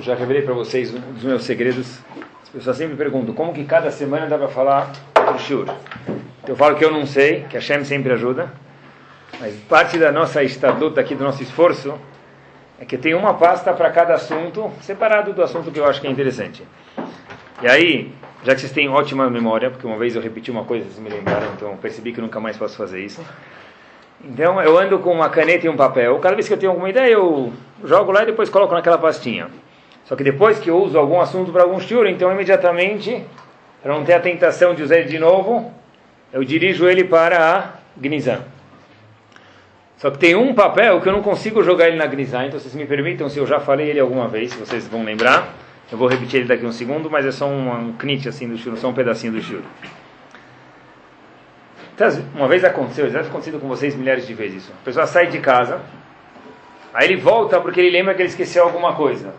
já revelei para vocês um dos meus segredos. As pessoas sempre perguntam como que cada semana dá para falar outro. Então eu falo que eu não sei, que a Shem sempre ajuda. Mas parte da nossa estaduta aqui, do nosso esforço, é que tem uma pasta para cada assunto, separado do assunto que eu acho que é interessante. E aí, já que vocês têm ótima memória, porque uma vez eu repeti uma coisa, vocês me lembraram, então percebi que nunca mais posso fazer isso. Então eu ando com uma caneta e um papel. Cada vez que eu tenho alguma ideia, eu jogo lá e depois coloco naquela pastinha. Só que depois que eu uso algum assunto para algum shiur, então imediatamente, para não ter a tentação de usar ele de novo, eu dirijo ele para a Gnizan. Só que tem um papel que eu não consigo jogar ele na Gnizan, então vocês me permitam, se eu já falei ele alguma vez, se vocês vão lembrar, eu vou repetir ele daqui um segundo, mas é só um, um knit assim do shiur, só um pedacinho do shiur. Então, uma vez aconteceu, já acontecido com vocês milhares de vezes isso. A pessoa sai de casa, aí ele volta porque ele lembra que ele esqueceu alguma coisa.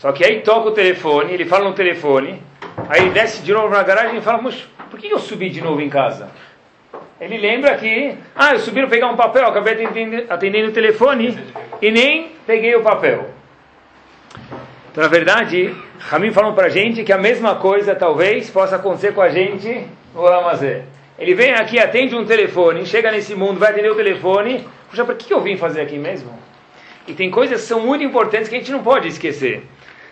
Só que aí toca o telefone, ele fala no telefone, aí ele desce de novo na garagem e fala, mas por que eu subi de novo em casa? Ele lembra que, ah, eu subi para pegar um papel, acabei atendendo o telefone e nem peguei o papel. Então, na verdade, Ramin falou para a gente que a mesma coisa talvez possa acontecer com a gente no Lamazé. Ele vem aqui, atende um telefone, chega nesse mundo, vai atender o telefone. Puxa, para que eu vim fazer aqui mesmo? E tem coisas que são muito importantes que a gente não pode esquecer.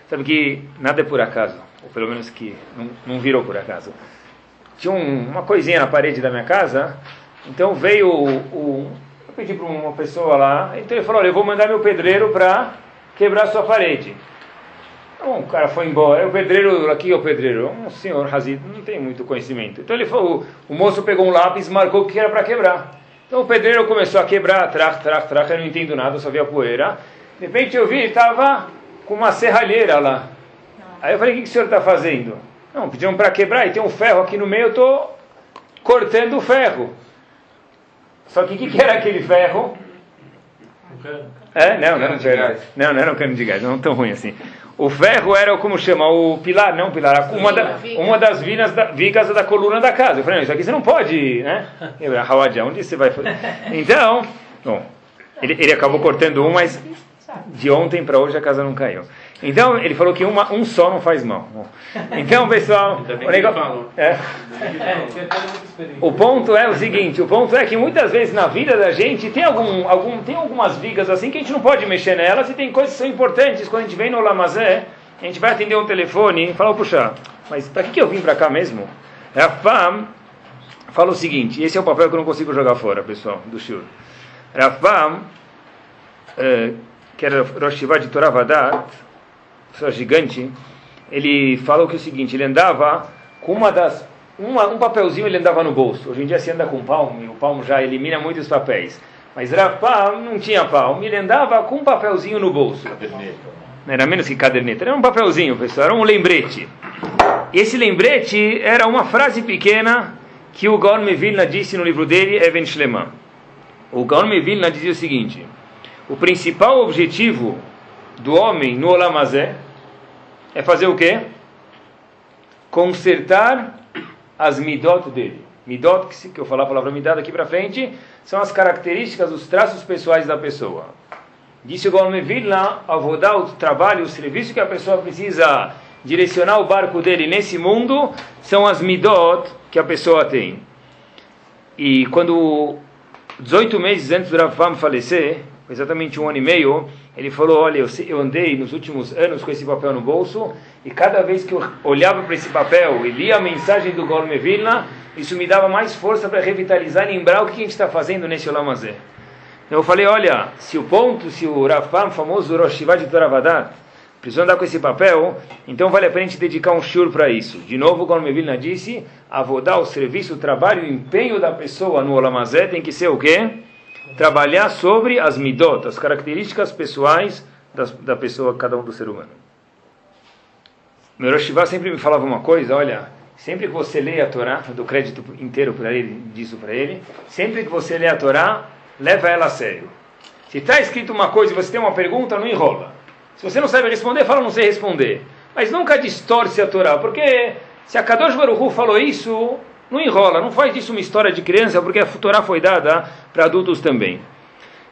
Sabe que nada é por acaso, ou pelo menos que não, não virou por acaso. Tinha um, uma coisinha na parede da minha casa, então veio o. o eu pedi para uma pessoa lá, então ele falou: Olha, eu vou mandar meu pedreiro para quebrar sua parede. Então, o cara foi embora, o pedreiro, aqui é o pedreiro, um senhor Hazid, não tem muito conhecimento. Então ele falou, o moço pegou um lápis, marcou que era para quebrar. Então o pedreiro começou a quebrar, trac, trac, trac, eu não entendo nada, só via poeira. De repente eu vi, ele estava com uma serralheira lá. Aí eu falei, o que, que o senhor está fazendo? Não, pediram para quebrar e tem um ferro aqui no meio, eu estou cortando o ferro. Só que o que, que era aquele ferro? É, não, não era um cano. Não, não era um cano de gás, não tão ruim assim. O ferro era, como chama, o pilar, não pilar, uma, da, uma das vinas da, vigas da coluna da casa. Eu falei, não, isso aqui você não pode, né? Hawadia, onde você vai fazer? Então, bom, ele, ele acabou cortando um, mas de ontem para hoje a casa não caiu. Então, ele falou que uma, um só não faz mal. Então, pessoal, o, negócio, é, o ponto é o seguinte, o ponto é que muitas vezes na vida da gente tem, algum, algum, tem algumas vigas assim que a gente não pode mexer nelas e tem coisas que são importantes. Quando a gente vem no Lamazé, a gente vai atender um telefone e fala, puxa, mas para que, que eu vim para cá mesmo? Rafam fala o seguinte, esse é o papel que eu não consigo jogar fora, pessoal, do Shur. Rafam, é, que era Rosh de Toravadat, pessoa gigante, ele falou que é o seguinte, ele andava com uma das uma, um papelzinho ele andava no bolso. Hoje em dia se anda com palmo, e o palmo já elimina muitos papéis. Mas Rafa não tinha palmo, ele andava com um papelzinho no bolso. Caderneta. Era menos que caderneta, era um papelzinho, pessoal, era um lembrete. Esse lembrete era uma frase pequena que o Gaon Mevilna disse no livro dele, Even Shleman. O Gaon Mevilna dizia o seguinte: o principal objetivo do homem no Olamazé é fazer o quê? Consertar as midot dele. Midot, que eu falar a palavra midot daqui para frente, são as características, os traços pessoais da pessoa. Disse o Golmevil lá, dar o trabalho, o serviço que a pessoa precisa direcionar o barco dele nesse mundo, são as midot que a pessoa tem. E quando 18 meses antes do Rav falecer, exatamente um ano e meio, ele falou: Olha, eu, andei nos últimos anos com esse papel no bolso, e cada vez que eu olhava para esse papel e lia a mensagem do Golme Vilna, isso me dava mais força para revitalizar e lembrar o que a gente está fazendo nesse Olamazé. Então eu falei: Olha, se o ponto, se o Rafam, famoso Rosh de Toravadat, precisou andar com esse papel, então vale a pena a gente dedicar um shur para isso. De novo, como Vilna disse, avodar o serviço, o trabalho, o empenho da pessoa no Olamazé tem que ser o quê? Trabalhar sobre as midot, as características pessoais da pessoa, cada um do ser humano. Meu Rosh sempre me falava uma coisa, olha, sempre que você lê a Torá, dou crédito inteiro para ele, disso para ele, sempre que você lê a Torá, leva ela a sério. Se está escrito uma coisa e você tem uma pergunta, não enrola. Se você não sabe responder, fala não sei responder. Mas nunca distorce a Torá, porque se a Kadosh Baruch falou isso, não enrola, não faz disso uma história de criança, porque a Torá foi dada para adultos também.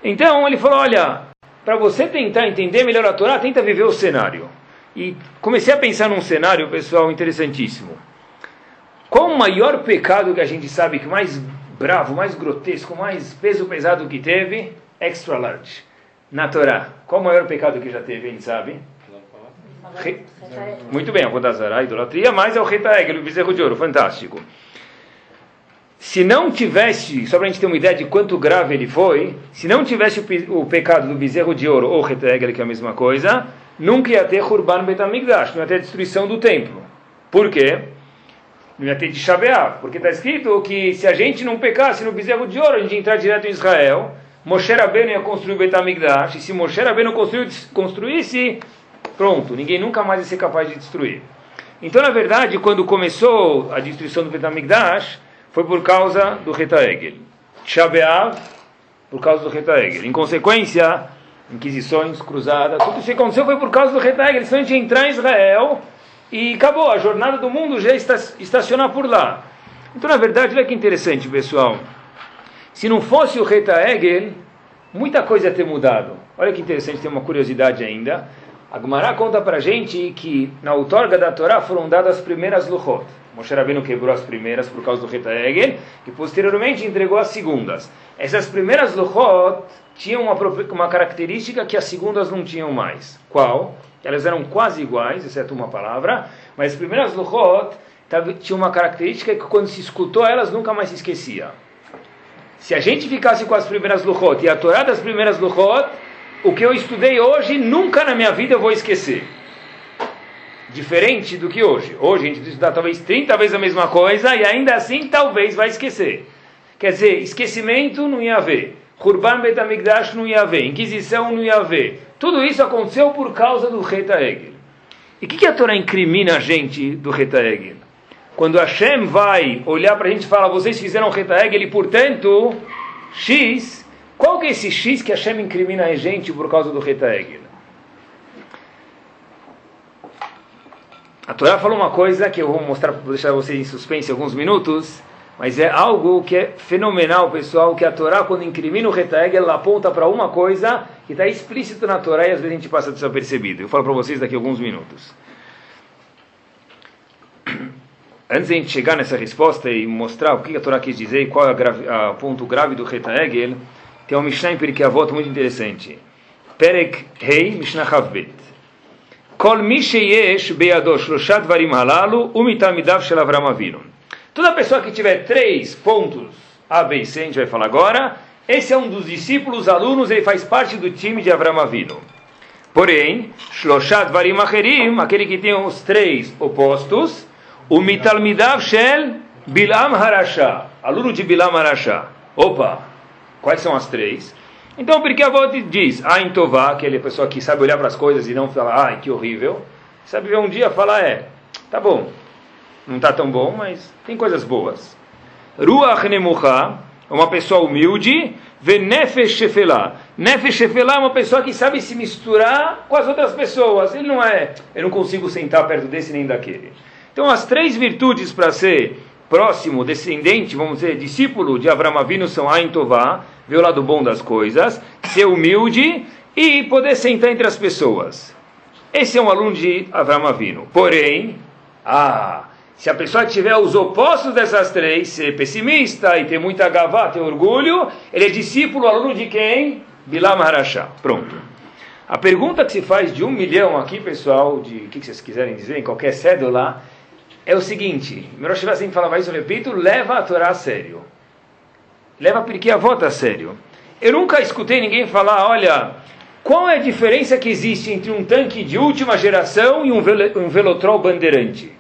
Então ele falou: olha, para você tentar entender melhor a Torá, tenta viver o cenário. E comecei a pensar num cenário, pessoal, interessantíssimo. Qual o maior pecado que a gente sabe que mais bravo, mais grotesco, mais peso pesado que teve? Extra large. Na Torá. Qual o maior pecado que já teve, a gente sabe? Re... Muito bem, a Rodazará, a idolatria, mas é o Retaegel, o bezerro de ouro, fantástico. Se não tivesse, só para a gente ter uma ideia de quanto grave ele foi, se não tivesse o, o pecado do bezerro de ouro ou Retaegel, que é a mesma coisa, nunca ia ter Hurban Betamigdash, não ia ter destruição do templo. Por quê? Não ia ter de chavear, porque está escrito que se a gente não pecasse no bezerro de ouro, a gente ia entrar direto em Israel, Moshe Rabbeinu ia construir o Betamigdash, e se Moshe Rabbeinu construísse, pronto, ninguém nunca mais ia ser capaz de destruir. Então, na verdade, quando começou a destruição do Betamigdash, foi por causa do Retaegel. Shabeav, por causa do Retaegel. Em consequência, inquisições, cruzadas, tudo isso que aconteceu foi por causa do Retaegel. Eles tinham de entrar em Israel e acabou. A jornada do mundo já está estacionar por lá. Então, na verdade, olha que interessante, pessoal. Se não fosse o Retaegel, muita coisa ia ter mudado. Olha que interessante, tem uma curiosidade ainda. A Gemara conta para gente que na outorga da Torá foram dadas as primeiras luchot. Moshe Rabbeinu quebrou as primeiras por causa do Retaegel e posteriormente entregou as segundas. Essas primeiras luchot tinham uma, uma característica que as segundas não tinham mais. Qual? Elas eram quase iguais, exceto uma palavra, mas as primeiras luchot tinham uma característica que quando se escutou elas nunca mais se esquecia. Se a gente ficasse com as primeiras luchot e a Torá das primeiras luchot, o que eu estudei hoje, nunca na minha vida eu vou esquecer. Diferente do que hoje. Hoje a gente precisa estudar talvez 30 vezes a mesma coisa e ainda assim talvez vai esquecer. Quer dizer, esquecimento não ia haver. Hurban Betamigdash não ia haver. Inquisição não ia haver. Tudo isso aconteceu por causa do Reta Egel. E o que, que a Torá incrimina a gente do Reta Egel? Quando Hashem vai olhar para a gente e fala, vocês fizeram Reta Egel e portanto, X, qual que é esse X que Hashem incrimina a gente por causa do Reta Egel? A Torá falou uma coisa que eu vou mostrar, vou deixar vocês em suspense alguns minutos, mas é algo que é fenomenal, pessoal, que a Torá, quando incrimina o Retaeg, ela aponta para uma coisa que está explícito na Torá e às vezes a gente passa desapercebido. Eu falo para vocês daqui a alguns minutos. Antes de a gente chegar nessa resposta e mostrar o que a Torá quis dizer e qual é o ponto grave do Retaegel, tem um Mishnah em Pirkei Avot muito interessante. Perek Hei Mishnah Chavbet. Kol mi sheyesh shloshat varim halalu umitamidav shel Avram Avinu. Toda pessoa que tiver três pontos A, B e C, a gente vai falar agora, esse é um dos discípulos, alunos, ele faz parte do time de Avram Avinu. Porém, Shloshat Varim Acherim, aquele que tem os três opostos, o Mitalmidav Shel Bilam Harasha, aluno de Bilam Harasha. Opa, quais são as três? Então, porque a avó diz, Ain Tová, aquele pessoa que sabe olhar para as coisas e não falar, ai, que horrível. Sabe ver um dia falar, é, tá bom, não está tão bom, mas tem coisas boas. Ruach Nemuchá, uma pessoa humilde, Venefesh Shefelá. Nefesh Shefelá é uma pessoa que sabe se misturar com as outras pessoas. Ele não é, eu não consigo sentar perto desse nem daquele. Então, as três virtudes para ser próximo, descendente, vamos dizer, discípulo de Avram Avinu são Ain Tová, ver o lado bom das coisas, ser humilde e poder sentar entre as pessoas. Esse é um aluno de Avram Avinu. Porém, ah, se a pessoa tiver os opostos dessas três, ser pessimista e ter muita gavá, ter orgulho, ele é discípulo, aluno de quem? Bilam Harashá. Pronto. A pergunta que se faz de um milhão aqui, pessoal, de o que vocês quiserem dizer, em qualquer cédula, é o seguinte: Mirosh sempre falava isso, eu repito, leva a Torá a sério. Leva a volta a sério. Eu nunca escutei ninguém falar, olha, qual é a diferença que existe entre um tanque de última geração e um, um Velotrol bandeirante?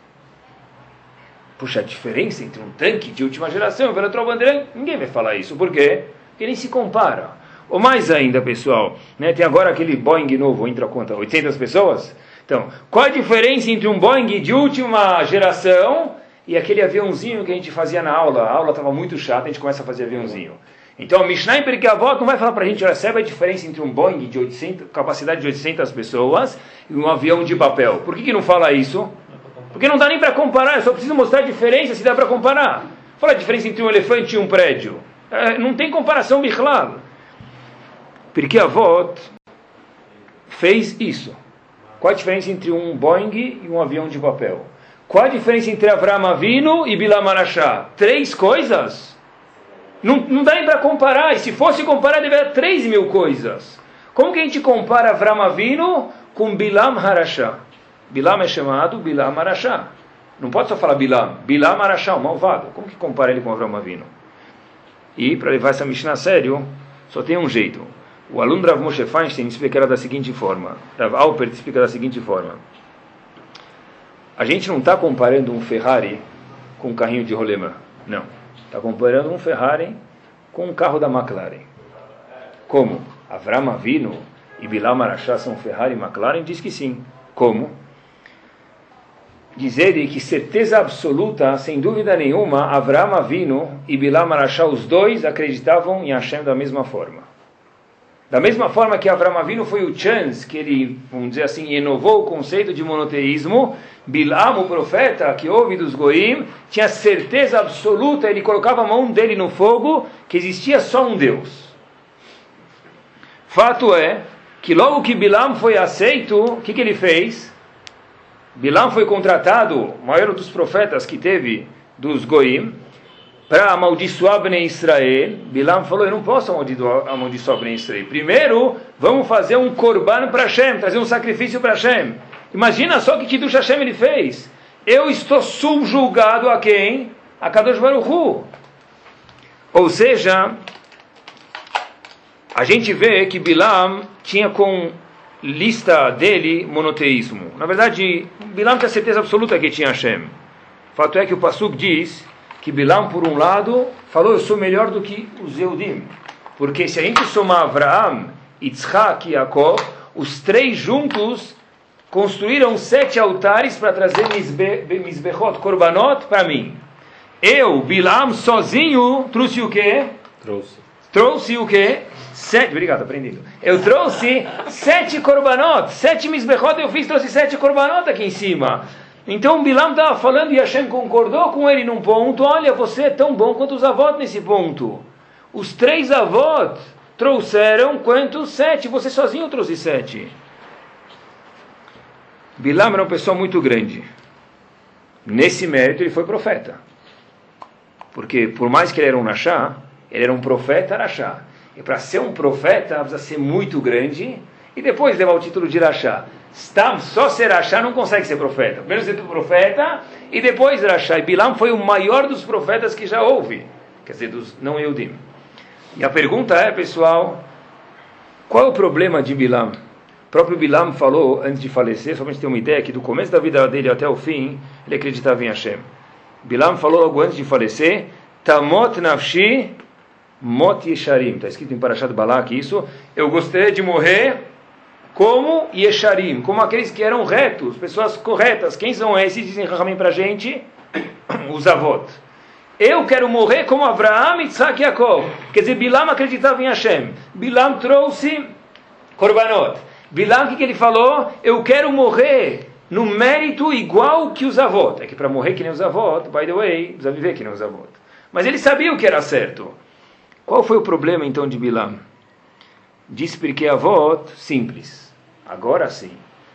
Puxa, a diferença entre um tanque de última geração e um Velotrol bandeirante? Ninguém vai falar isso. Por quê? Porque nem se compara. Ou mais ainda, pessoal, né, tem agora aquele Boeing novo, entra conta, 800 pessoas? Então, qual a diferença entre um Boeing de última geração e aquele aviãozinho que a gente fazia na aula? A aula estava muito chata, a gente começa a fazer aviãozinho. Então, o Mishnah em Avot não vai falar para a gente, olha, sabe a diferença entre um Boeing de 800, capacidade de 800 pessoas e um avião de papel. Por que, que não fala isso? Porque não dá nem para comparar, eu só preciso mostrar a diferença se dá para comparar. Fala a diferença entre um elefante e um prédio. É, não tem comparação, Bichlal. Porque Avot fez isso. Qual a diferença entre um Boeing e um avião de papel? Qual a diferença entre Avram Avinu e Arashá? Três coisas? Não, não dá para comparar. E se fosse comparar, deveria três mil coisas. Como que a gente compara Avram Avinu com Bilam Harashá? Bilam é chamado Bilam Arashá. Não pode só falar Bilam. Bilam Arashá, o malvado. Como que compara ele com Avram Avinu? E, para levar essa Mishnah a sério, só tem um jeito. O aluno Rav Moshe Feinstein explica da seguinte forma. Rav Alpert explica da seguinte forma. A gente não está comparando um Ferrari com um carrinho de rolema. Não. Está comparando um Ferrari com um carro da McLaren. Como? Avram Avinu e Bilam Arashá são Ferrari e McLaren? Diz que sim. Como? Diz ele que certeza absoluta, sem dúvida nenhuma, Avram Avinu e Bilam Arashá, os dois acreditavam em Hashem da mesma forma. Da mesma forma que Avram Avinu foi o chance que ele, vamos dizer assim, inovou o conceito de monoteísmo, Bilam, o profeta que ouve dos Goim, tinha certeza absoluta, ele colocava a mão dele no fogo, que existia só um Deus. Fato é que logo que Bilam foi aceito, o que, que ele fez? Bilam foi contratado, o maior dos profetas que teve dos Goim, para amaldiçoar Bnei Israel, Bilam falou, eu não posso amaldiçoar Bnei Israel. Primeiro, vamos fazer um korban para Hashem, trazer um sacrifício para Hashem. Imagina só que Kiddush Hashem ele fez. Eu estou subjugado a quem? A Kadosh Baruch Hu. Ou seja, a gente vê que Bilam tinha com lista dele monoteísmo. Na verdade, Bilam tem certeza absoluta que tinha Hashem. Fato é que o Pasuk diz que Bilam, por um lado, falou: Eu sou melhor do que os Eudim. Porque se a gente somar Abraham, Yitzhak e Jacob, os três juntos construíram sete altares para trazer Mizbechot, Korbanot para mim. Eu, Bilam, sozinho, trouxe o quê? Trouxe. Trouxe o quê? Sete, obrigado, aprendido. Eu trouxe sete korbanot, sete misbechot eu fiz, trouxe sete korbanot aqui em cima. Então Bilam estava falando e Hashem concordou com ele num ponto. Olha, você é tão bom quanto os avós nesse ponto. Os três avós trouxeram quantos? Sete. Você sozinho trouxe sete. Bilam era uma pessoa muito grande. Nesse mérito ele foi profeta. Porque por mais que ele era um Nashá, ele era um profeta Arachá. E para ser um profeta precisa ser muito grande e depois levar o título de Rachá. Stam, só ser Rachá não consegue ser profeta. Primeiro ser profeta e depois Rachá. E Bilam foi o maior dos profetas que já houve. Quer dizer, dos não Eudim. E a pergunta é, pessoal, qual é o problema de Bilam? O próprio Bilam falou, antes de falecer, somente ter uma ideia, que do começo da vida dele até o fim, ele acreditava em Hashem. Bilam falou logo antes de falecer, Tamot nafshi mot yesharim. Está escrito em Parashat Balak isso. Eu gostaria de morrer como Yesharim, como aqueles que eram retos, pessoas corretas. Quem são esses? Dizem Rahamim para a gente, os avós. Eu quero morrer como Abraão, Isaac e Jacob. Quer dizer, Bilam acreditava em Hashem. Bilam trouxe Korbanot. Bilam, o que, ele falou? Eu quero morrer no mérito igual que os avós. É que para morrer que nem os avós, by the way, precisa viver que nem os avós. Mas ele sabia o que era certo. Qual foi o problema então de Bilam? Diz porque avó, simples. Agora sim,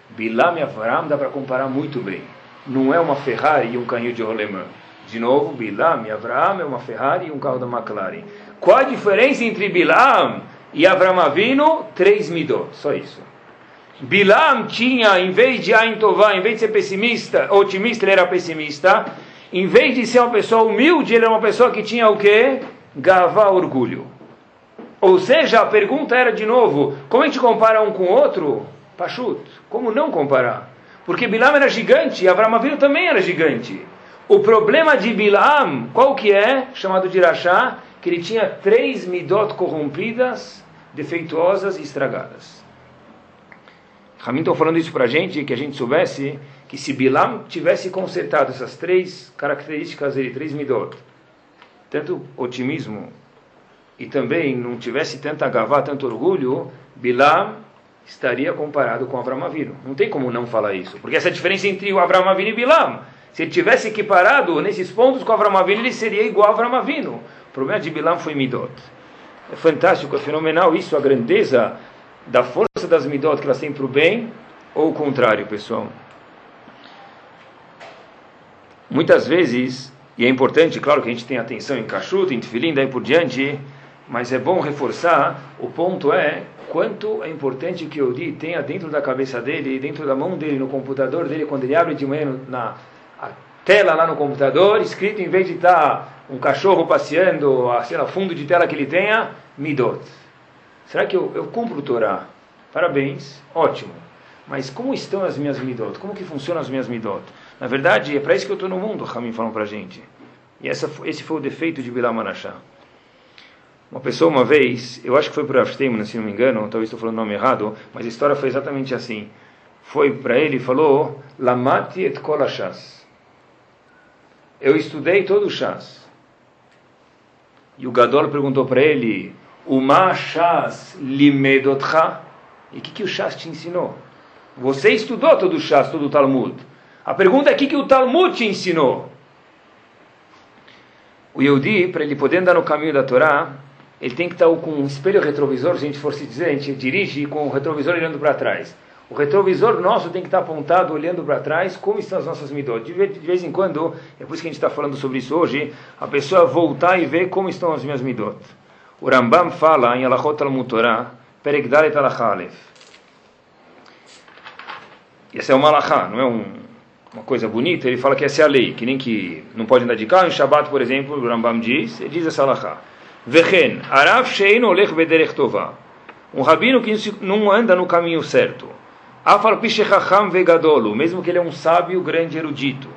Bilam e Avram dá para comparar muito bem. Não é uma Ferrari e um carrinho de rolemã. De novo, Bilam e Avram é uma Ferrari e um carro da McLaren. Qual a diferença entre Bilam e Avram Avino? Três midot, só isso. Bilam tinha, em vez de Ain Tová, em vez de ser pessimista, otimista, ele era pessimista. Em vez de ser uma pessoa humilde, ele era uma pessoa que tinha o quê? Gavá, orgulho. Ou seja, a pergunta era de novo, como a gente compara um com o outro? Pachut. Como não comparar? Porque Bilam era gigante e Avram Avinu também era gigante. O problema de Bilam, qual que é? Chamado de Rashá, que ele tinha três midot corrompidas, defeituosas e estragadas. Ramin estão falando isso para a gente, que a gente soubesse que se Bilam tivesse consertado essas três características dele, três midot, tanto otimismo e também não tivesse tanta gavá, tanto orgulho, Bilam estaria comparado com Avram Avinu. Não tem como não falar isso, porque essa é a diferença entre o Avram Avinu e Bilam. Se ele tivesse equiparado nesses pontos com Avram Avinu, ele seria igual a Avram Avinu. O problema de Bilam foi Midot. É fantástico, é fenomenal isso, a grandeza da força das midot que elas têm para o bem, ou o contrário, pessoal. Muitas vezes, e é importante, claro que a gente tem atenção em cachuto, em tefilim, daí por diante, mas é bom reforçar, o ponto é quanto é importante que o Di tenha dentro da cabeça dele, dentro da mão dele, no computador dele, quando ele abre de manhã na tela lá no computador, escrito em vez de estar tá um cachorro passeando, sei lá, fundo de tela que ele tenha, Midot. Será que eu, eu cumpro o Torá? Parabéns, ótimo. Mas como estão as minhas Midot? Como que funcionam as minhas Midot? Na verdade, é para isso que eu estou no mundo, Ramin falou para a gente. E essa, esse foi o defeito de Bilam Manachá. Uma pessoa uma vez, eu acho que foi para Afstem, se não me engano, talvez estou falando o nome errado, mas a história foi exatamente assim. Foi para ele e falou, Lamati et kol Eu estudei todo o chás. E o Gadol perguntou para ele, Uma chás limedotcha? E o que, que o chás te ensinou? Você estudou todo o chás, todo o Talmud. A pergunta é o que, que o Talmud te ensinou? O Yehudi, para ele poder andar no caminho da Torá, ele tem que estar com um espelho retrovisor, se a gente for se dizer, a gente dirige com o retrovisor olhando para trás. O retrovisor nosso tem que estar apontado, olhando para trás, como estão as nossas midot. De vez em quando, é por isso que a gente está falando sobre isso hoje, a pessoa voltar e ver como estão as minhas midot. O Rambam fala em Alachot al-Mutorah, Peregdalet al-Achalef. Essa é uma alahá, não é um, uma coisa bonita. Ele fala que essa é a lei, que nem que não pode andar de carro. Em Shabbat, por exemplo, o Rambam diz, ele diz essa alahá. Vechen, Arav Shein Olech Bederech Tová. Um rabino que não anda no caminho certo. Afal Pishechacham Vegadolo, mesmo que ele é um sábio grande erudito.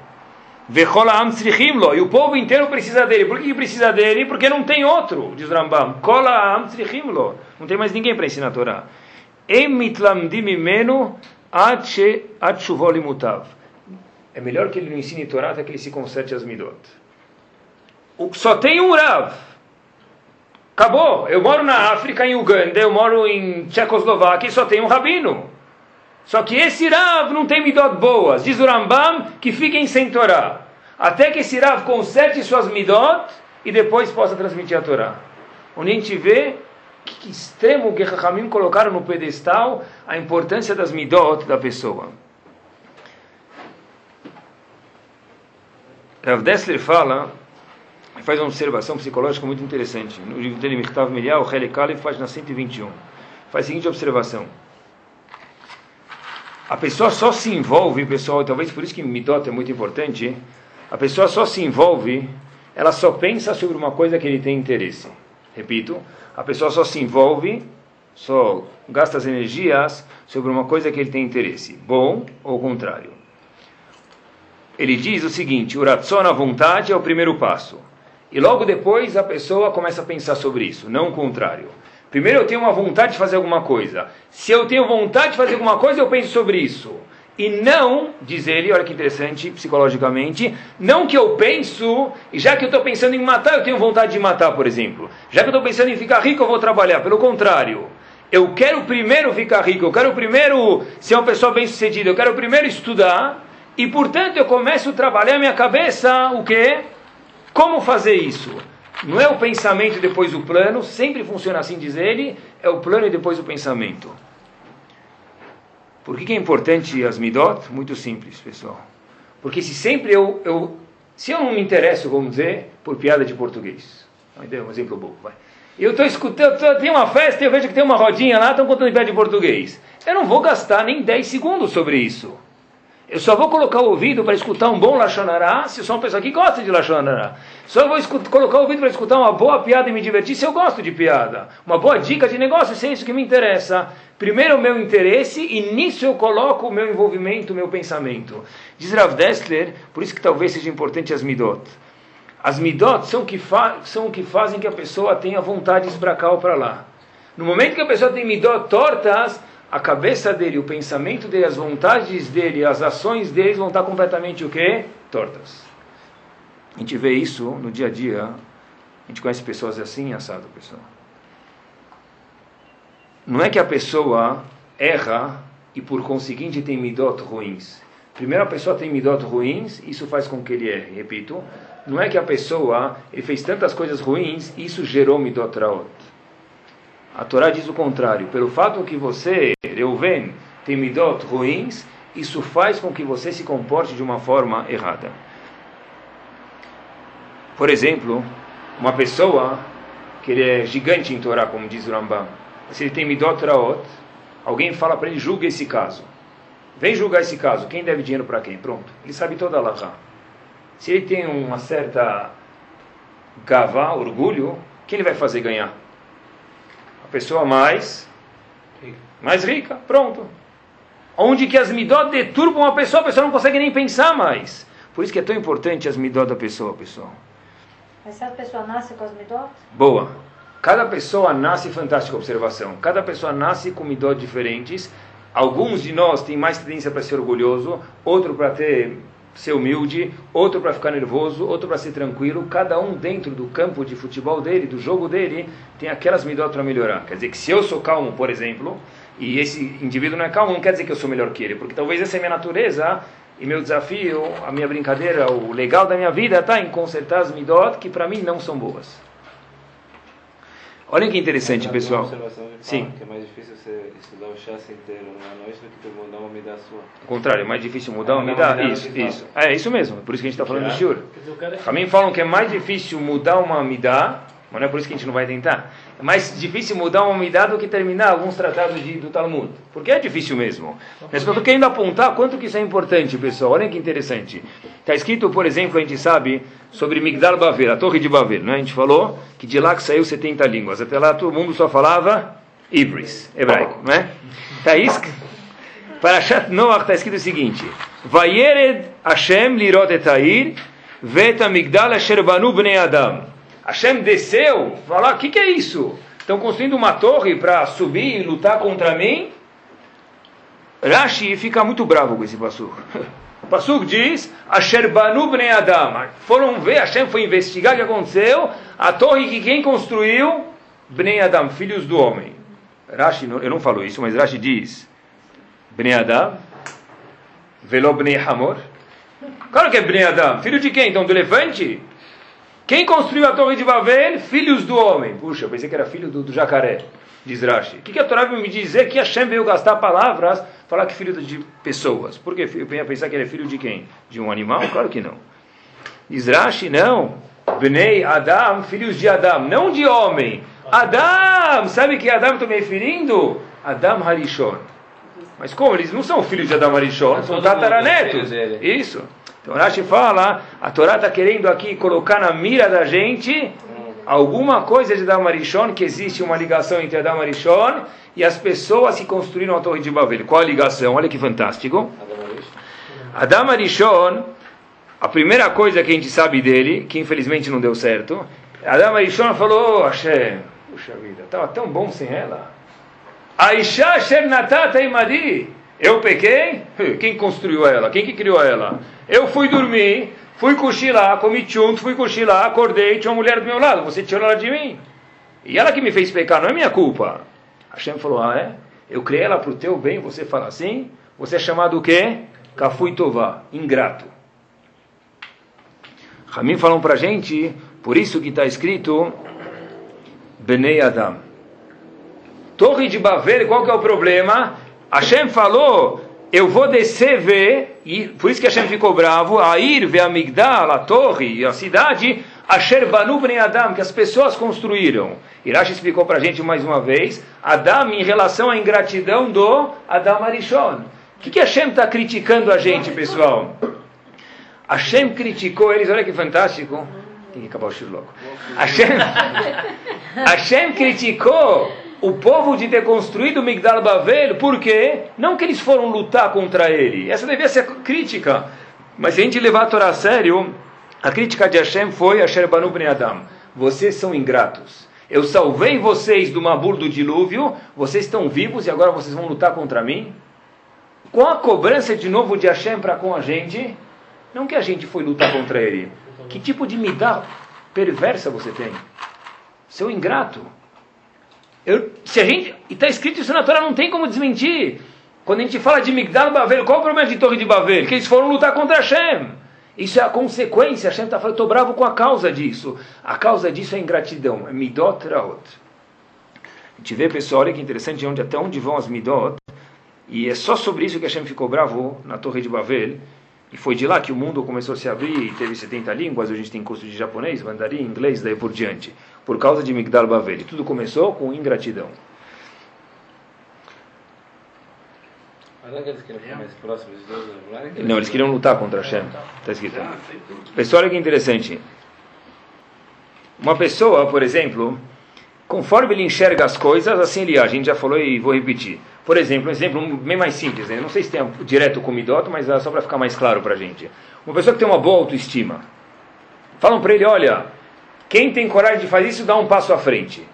Vechola Am Tzrichimlo, e o povo inteiro precisa dele. Por que precisa dele? Porque não tem outro, diz Rambam. Kola Am Tzrichimlo, não tem mais ninguém para ensinar a Torá. Emitlamdim imenu mutav. É melhor que ele não ensine Torá até que ele se conserte as midot. Só tem um Rav. Acabou. Eu moro na África, em Uganda, eu moro em Tchecoslováquia e só tem um rabino. Só que esse Rav não tem midot boas. Diz o Rambam que fiquem sem Torá. Até que esse Rav conserte suas midot e depois possa transmitir a Torá. Onde a gente vê que, que extremo que Rahamim colocaram no pedestal a importância das midot da pessoa. Rav Dessler fala faz uma observação psicológica muito interessante. No livro dele, Mirtav Melial, Helek Aleph, página 121. Faz a seguinte observação. A pessoa só se envolve, pessoal, e talvez por isso que Midot é muito importante, a pessoa só se envolve, ela só pensa sobre uma coisa que ele tem interesse. Repito, a pessoa só se envolve, só gasta as energias sobre uma coisa que ele tem interesse, bom ou contrário. Ele diz o seguinte: o ratzon, a vontade, é o primeiro passo. E logo depois a pessoa começa a pensar sobre isso, não o contrário. Primeiro eu tenho uma vontade de fazer alguma coisa. Se eu tenho vontade de fazer alguma coisa, eu penso sobre isso. E não, diz ele, olha que interessante, psicologicamente, não que eu penso, e já que eu estou pensando em matar, eu tenho vontade de matar, por exemplo. Já que eu estou pensando em ficar rico, eu vou trabalhar. Pelo contrário, eu quero primeiro ficar rico, eu quero primeiro ser uma pessoa bem-sucedida, eu quero primeiro estudar, e portanto eu começo a trabalhar minha cabeça, o quê? Como fazer isso? Não é o pensamento e depois o plano, sempre funciona assim, diz ele, é o plano e depois o pensamento. Por que, que é importante as midot? Muito simples, pessoal. Porque se sempre eu, eu se eu não me interesso, vamos dizer, por piada de português, um exemplo bom, vai. Eu estou escutando, tem uma festa eu vejo que tem uma rodinha lá, estão contando piada de português. Eu não vou gastar nem 10 segundos sobre isso. Eu só vou colocar o ouvido para escutar um bom Lachonará se eu sou uma pessoa que gosta de Lachonará. Só vou colocar o ouvido para escutar uma boa piada e me divertir se eu gosto de piada. Uma boa dica de negócio, se é isso que me interessa. Primeiro o meu interesse e nisso eu coloco o meu envolvimento, o meu pensamento. Diz Rav Dessler, por isso que talvez seja importante as midot. As midot são, que são o que fazem que a pessoa tenha vontade de esbracar para lá. No momento que a pessoa tem midot tortas, a cabeça dele, o pensamento dele, as vontades dele, as ações dele vão estar completamente o quê? Tortas. A gente vê isso no dia a dia. A gente conhece pessoas assim, assado, pessoal. Não é que a pessoa erra e por conseguinte tem midot ruins. Primeiro a pessoa tem midot ruins, isso faz com que ele erre. Repito, não é que a pessoa ele fez tantas coisas ruins, isso gerou midot raot. A Torá diz o contrário. Pelo fato que você, Reuven, tem midot ruins, isso faz com que você se comporte de uma forma errada. Por exemplo, uma pessoa que ele é gigante em Torá, como diz o Rambam, se ele tem midot raot, alguém fala para ele, julgue esse caso. Vem julgar esse caso. Quem deve dinheiro para quem? Pronto. Ele sabe toda a lahá. Se ele tem uma certa gavá, orgulho, quem ele vai fazer ganhar? A pessoa mais mais rica. Pronto. Onde que as midot deturbam a pessoa, a pessoa não consegue nem pensar mais. Por isso que é tão importante as midot da pessoa, pessoal. Mas se a pessoa nasce com as midot? Boa. Cada pessoa nasce, fantástica observação, cada pessoa nasce com midot diferentes. Alguns de nós têm mais tendência para ser orgulhoso, outro para ter ser humilde, outro para ficar nervoso, outro para ser tranquilo. Cada um dentro do campo de futebol dele, do jogo dele, tem aquelas midot para melhorar. Quer dizer que se eu sou calmo, por exemplo, e esse indivíduo não é calmo, não quer dizer que eu sou melhor que ele, porque talvez essa é minha natureza e meu desafio, a minha brincadeira, o legal da minha vida está em consertar as midot que para mim não são boas. Olhem que interessante, pessoal. Sim. Que é mais difícil você estudar o chassi inteiro numa noite do que mudar uma midá sua. Ao contrário, é mais difícil mudar É, uma mudar uma midá Isso, isso. É isso mesmo. Por isso que a gente está falando de shiur. Quer dizer, o cara Para mim falam que é mais difícil mudar uma midá, mas não é por isso que a gente não vai tentar. É mais difícil mudar uma midá do que terminar alguns tratados de, do Talmud. Porque é difícil mesmo. Mas eu estou querendo apontar quanto que isso é importante, pessoal. Olhem que interessante. Está escrito, por exemplo, a gente sabe sobre Migdal Bavel, a torre de Bavel. Né? A gente falou que de lá que saiu 70 línguas. Até lá todo mundo só falava Ibris, hebraico. Né? Está escrito. Parashat Noach está escrito o seguinte: Vayered Hashem lirot etair vet amigdal asher banu bnei Adam. Hashem desceu, falou: o que, que é isso? Estão construindo uma torre para subir e lutar contra mim? Rashi fica muito bravo com esse passuk. O passuk diz: Asher banu bnei Adam. Foram ver, Hashem foi investigar o que aconteceu. A torre que quem construiu? Bnei Adam, filhos do homem. Rashi, eu não falo isso, mas Rashi diz. Bnei Adam, Velo Bnei Hamor. Claro que é Bnei Adam. Filho de quem? Então, do elefante? Quem construiu a torre de Babel? Filhos do homem. Puxa, eu pensei que era filho do, do jacaré, diz Rashi. O que, que a Torá veio me dizer que Hashem veio gastar palavras, falar que filho de pessoas? Por quê? Eu ia pensar que ele é filho de quem? De um animal? Claro que não. Diz Rashi, não. Bnei Adam, filhos de Adam, não de homem. Adam, sabe que Adam estou me referindo? Adam Harishon. Mas como? Eles não são filhos de Adam Harishon, são tataranetos. é dele. Isso. Então Rashi fala, a Torá está querendo aqui colocar na mira da gente alguma coisa de Adam Harishon, que existe uma ligação entre Adam Harishon e as pessoas que construíram a Torre de Babel. Qual a ligação? Olha que fantástico. Adam Arishon, a primeira coisa que a gente sabe dele, que infelizmente não deu certo, Adam Arishon falou, oh, Hashem, puxa vida, estava tão bom sem ela. Aisha Asher Natata Imadi, eu pequei? Quem construiu ela? Quem que criou ela? Eu fui dormir, fui cochilar, comi junto, fui cochilar, acordei, tinha uma mulher do meu lado, você tirou ela de mim. E ela que me fez pecar, não é minha culpa. Hashem falou, ah é? Eu criei ela para o teu bem, você fala assim? Você é chamado o quê? Kafui Tová, ingrato. Ramim falam para a gente, por isso que está escrito Benei Adam. Torre de Babel, qual que é o problema? Hashem falou, eu vou descer ver, e por isso que Hashem ficou bravo, a ir ver a Migdal, a torre e a cidade, Asher Banu Bnei Adam, que as pessoas construíram. Irashi explicou para a gente mais uma vez, Adam em relação à ingratidão do Adam Arishon. O que, que Hashem está criticando a gente, pessoal? Hashem criticou eles, olha que fantástico. Tem que acabar o logo. Hashem, Hashem criticou o povo de ter construído o Migdal Bavel, por quê? Não que eles foram lutar contra ele. Essa devia ser a crítica. Mas se a gente levar a Torá a sério, a crítica de Hashem foi Asher Banu Bnei Adam. Vocês são ingratos. Eu salvei vocês do Mabur do dilúvio, vocês estão vivos e agora vocês vão lutar contra mim? Qual a cobrança de novo de Hashem para com a gente? Não que a gente foi lutar contra ele. Que tipo de midá perversa você tem? Seu ingrato. Eu, se a gente, está escrito isso na Torá, não tem como desmentir. Quando a gente fala de Migdal Bavel, qual o problema de Torre de Bavel? Que eles foram lutar contra Hashem. Isso é a consequência. Hashem está falando, estou bravo com a causa disso. A causa disso é ingratidão, é Midot Raot. A gente vê, pessoal, olha que interessante, onde, até onde vão as midot, e é só sobre isso que Hashem ficou bravo na Torre de Babel, e foi de lá que o mundo começou a se abrir e teve 70 línguas, hoje a gente tem curso de japonês, mandarim, inglês, daí por diante, por causa de Migdal Babel. E tudo começou com ingratidão. Não, eles queriam lutar contra Hashem. Está escrito. Pessoal, olha que interessante. Uma pessoa, por exemplo, conforme ele enxerga as coisas, assim ele age. A gente já falou e vou repetir. Por exemplo, um exemplo bem mais simples. Né? Não sei se tem direto com Midot, mas é só para ficar mais claro para a gente. Uma pessoa que tem uma boa autoestima. Falam para ele, olha, quem tem coragem de fazer isso, dá um passo à frente.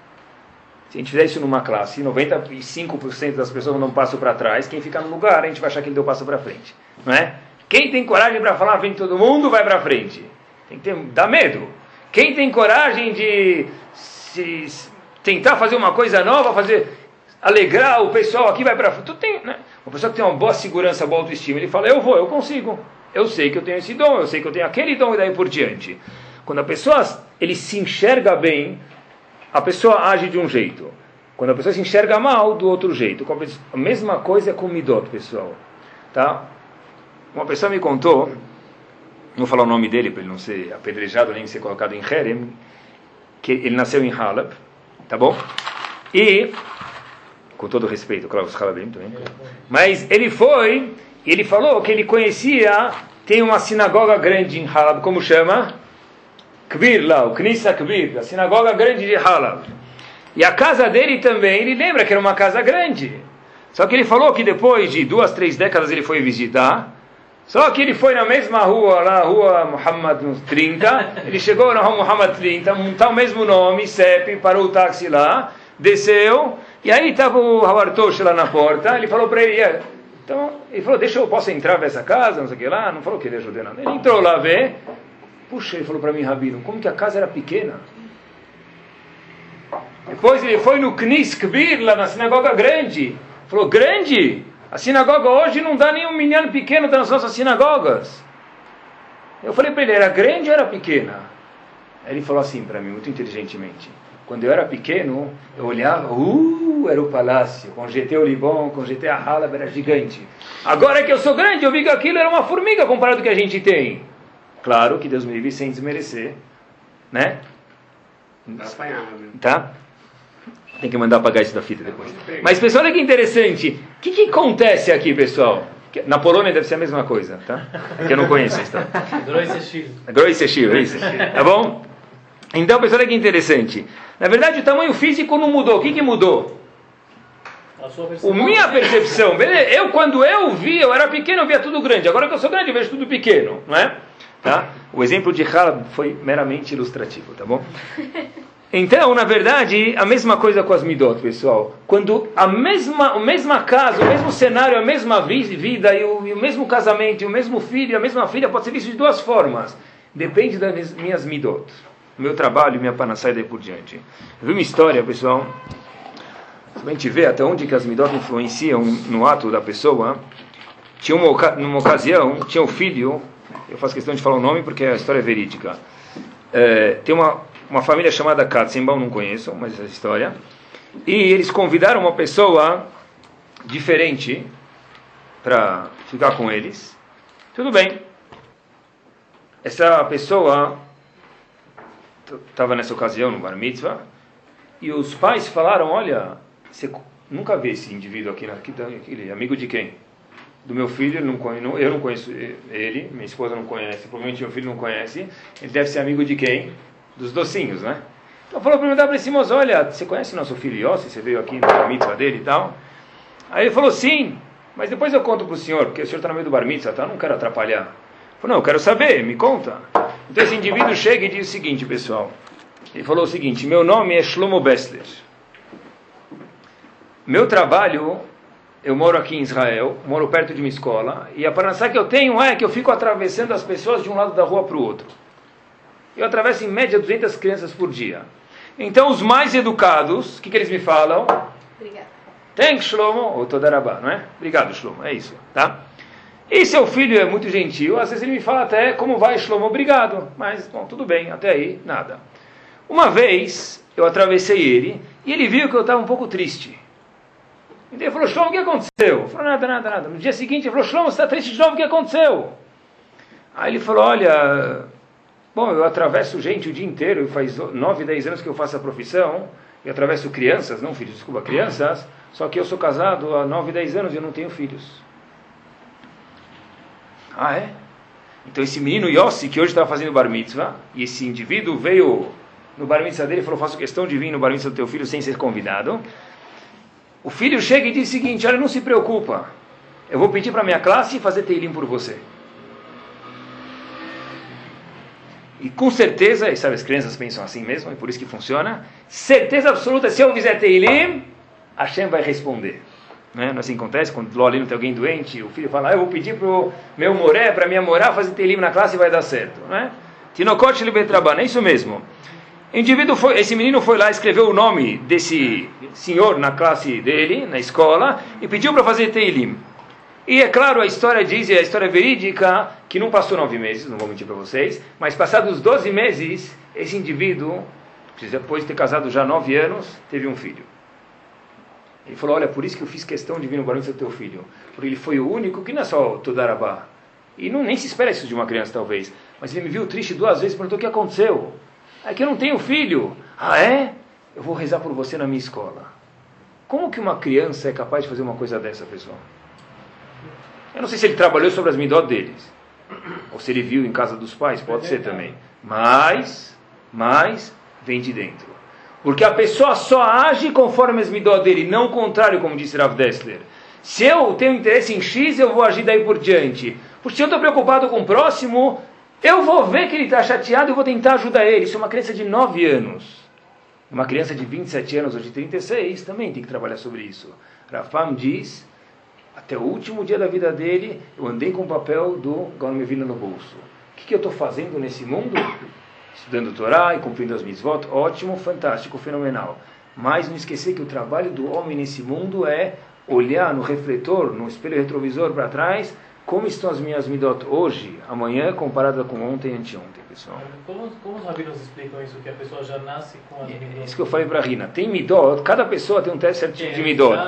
Se a gente fizer isso numa classe, 95% das pessoas não passam para trás, quem fica no lugar, a gente vai achar que ele deu passo para frente. Não é? Quem tem coragem para falar frente de todo mundo, vai para frente. Tem que ter, dá medo. Quem tem coragem de se, tentar fazer uma coisa nova, fazer alegrar o pessoal aqui, vai para frente. Tem, né? Uma pessoa que tem uma boa segurança, boa autoestima, ele fala, eu vou, eu consigo. Eu sei que eu tenho esse dom, eu sei que eu tenho aquele dom e daí por diante. Quando a pessoa ele se enxerga bem, a pessoa age de um jeito. Quando a pessoa se enxerga mal, do outro jeito. A mesma coisa com Midot, pessoal. Tá? Uma pessoa me contou, vou falar o nome dele para ele não ser apedrejado nem ser colocado em Herem, que ele nasceu em Halab, tá bom? E, com todo respeito, claro, os também. Mas ele foi, ele falou que ele conhecia, tem uma sinagoga grande em Halab, como chama? Kbir lá, o Knissa Kbir, a sinagoga grande de Halab. E a casa dele também, ele lembra que era uma casa grande. Só que ele falou que depois de duas, três décadas ele foi visitar. Só que ele foi na mesma rua, lá, rua Muhammad 30. Ele chegou na rua Muhammad 30, tá o mesmo nome, CEP, parou o táxi lá, desceu. E aí estava o Hawartosh lá na porta. Ele falou para ele, é, então, ele falou, deixa eu, posso entrar nessa casa, não sei o que lá. Não falou que ele ajudou nada. Ele entrou lá ver. Puxa, ele falou para mim, Rabino, como que a casa era pequena? Depois ele foi no Knis Kbir, lá na sinagoga grande. Falou, grande? A sinagoga hoje não dá nem um pequeno das nossas sinagogas. Eu falei para ele, era grande ou era pequena? Ele falou assim para mim, muito inteligentemente. Quando eu era pequeno, eu olhava, uh, era o palácio, com GT Olibon, com GT Ahalab, era gigante. Agora que eu sou grande, eu vi que aquilo era uma formiga comparado com o que a gente tem. Claro que Deus me livre sem desmerecer, né? Tá? Tem que mandar apagar isso da fita depois. Mas, pessoal, olha que interessante. O que, que acontece aqui, pessoal? Na Polônia deve ser a mesma coisa, tá? É que eu não conheço a história. Groisechil, é isso. Tá bom? Então, pessoal, olha que interessante. Na verdade, o tamanho físico não mudou. O que, que mudou? A minha percepção. Eu, quando eu vi, eu era pequeno, eu via tudo grande. Agora que eu sou grande, eu vejo tudo pequeno, não é? Tá? O exemplo de Halab foi meramente ilustrativo, tá bom? Então, na verdade, a mesma coisa com as midot, pessoal. Quando a mesma, a mesma casa, o mesmo cenário, a mesma vida, e o, e o mesmo casamento, e o mesmo filho, e a mesma filha, pode ser visto de duas formas. Depende das minhas midot. Meu trabalho, minha panaçai daí por diante. Vi uma história, pessoal. A gente vê até onde que as midot influenciam no ato da pessoa. Tinha uma, numa ocasião, tinha um filho eu faço questão de falar o nome porque a história é verídica. É, tem uma, uma família chamada Katzenbaum, não conheço, mas essa história. E eles convidaram uma pessoa diferente para ficar com eles. Tudo bem. Essa pessoa estava nessa ocasião no Bar Mitzvah e os pais falaram: Olha, você nunca vê esse indivíduo aqui, aqui amigo de quem? do meu filho, não eu não conheço ele, minha esposa não conhece, provavelmente meu filho não conhece, ele deve ser amigo de quem? Dos docinhos, né? Então falou para para esse moço, olha, você conhece nosso filho Yossi? Você veio aqui na mitzvah dele e tal? Aí ele falou, sim, mas depois eu conto para o senhor, porque o senhor está no meio do bar mitzvah, tá? não quero atrapalhar. Falou, não, eu quero saber, me conta. Então esse indivíduo chega e diz o seguinte, pessoal, ele falou o seguinte, meu nome é Shlomo Bessler. Meu trabalho eu moro aqui em Israel, moro perto de uma escola, e a parnassá que eu tenho é que eu fico atravessando as pessoas de um lado da rua para o outro. Eu atravesso em média 200 crianças por dia. Então os mais educados, o que, que eles me falam? Obrigado. Thanks, Shlomo, ou Todarabá, não é? Obrigado, Shlomo, é isso, tá? E seu filho é muito gentil, às vezes ele me fala até como vai, Shlomo, obrigado. Mas, bom, tudo bem, até aí, nada. Uma vez, eu atravessei ele, E ele viu que eu estava um pouco triste. Então ele falou, Shlomo, o que aconteceu? Falou, nada, nada, nada. No dia seguinte ele falou, Shlomo, você está triste de novo, o que aconteceu? Aí ele falou, olha, bom, eu atravesso gente o dia inteiro, faz 9, 10 anos que eu faço a profissão, eu atravesso crianças, não filhos, desculpa, crianças, só que eu sou casado há 9, 10 anos e eu não tenho filhos. Ah, é? Então esse menino Yossi, que hoje estava fazendo bar mitzvah, e esse indivíduo veio no bar mitzvah dele e falou, faço questão de vir no bar mitzvah do teu filho sem ser convidado. O filho chega e diz o seguinte, olha, não se preocupa, eu vou pedir para minha classe fazer teilim por você. E com certeza, e sabe, as crianças pensam assim mesmo, e por isso que funciona, certeza absoluta, se eu fizer teilim, Hashem vai responder. Né? Não é assim acontece, quando lá ali tem alguém doente, o filho fala, ah, eu vou pedir para o meu moré, para minha morá, fazer teilim na classe e vai dar certo. Né? Tinocote libetraban, é isso mesmo. Indivíduo foi, esse menino foi lá, escreveu o nome desse senhor na classe dele, na escola, e pediu para fazer teilim. E é claro, a história diz, e a história verídica, que não passou nove meses, não vou mentir para vocês, mas passados doze meses, esse indivíduo, depois de ter casado já nove anos, teve um filho. Ele falou, olha, por isso que eu fiz questão de vir no barulho do teu filho. Porque ele foi o único que não é só Todarabá. E não, nem se espera isso de uma criança, talvez. Mas ele me viu triste duas vezes e perguntou o que aconteceu. É que eu não tenho filho. Ah, é? Eu vou rezar por você na minha escola. Como que uma criança é capaz de fazer uma coisa dessa, pessoal? Eu não sei se ele trabalhou sobre as midot deles. Ou se ele viu em casa dos pais, pode ser também. Mas, mas, vem de dentro. Porque a pessoa só age conforme as midot dele, não o contrário, como disse Rav Dessler. Se eu tenho interesse em X, eu vou agir daí por diante. Porque se eu estou preocupado com o próximo, eu vou ver que ele está chateado e vou tentar ajudar ele. Isso é uma criança de 9 anos. Uma criança de 27 anos ou de 36 também tem que trabalhar sobre isso. Rafam diz, até o último dia da vida dele, eu andei com o papel do Gaon Vila no bolso. O que, que eu estou fazendo nesse mundo? Estudando Torá e cumprindo as mitzvot. Ótimo, fantástico, fenomenal. Mas não esquecer que o trabalho do homem nesse mundo é olhar no refletor, no espelho retrovisor para trás, como estão as minhas midot hoje, amanhã, comparada com ontem e anteontem, pessoal? Como, como os rabinos explicam isso, que a pessoa já nasce com as midot? Isso que eu falei para a Rina. Tem midot, cada pessoa tem um teste certo tipo de midot.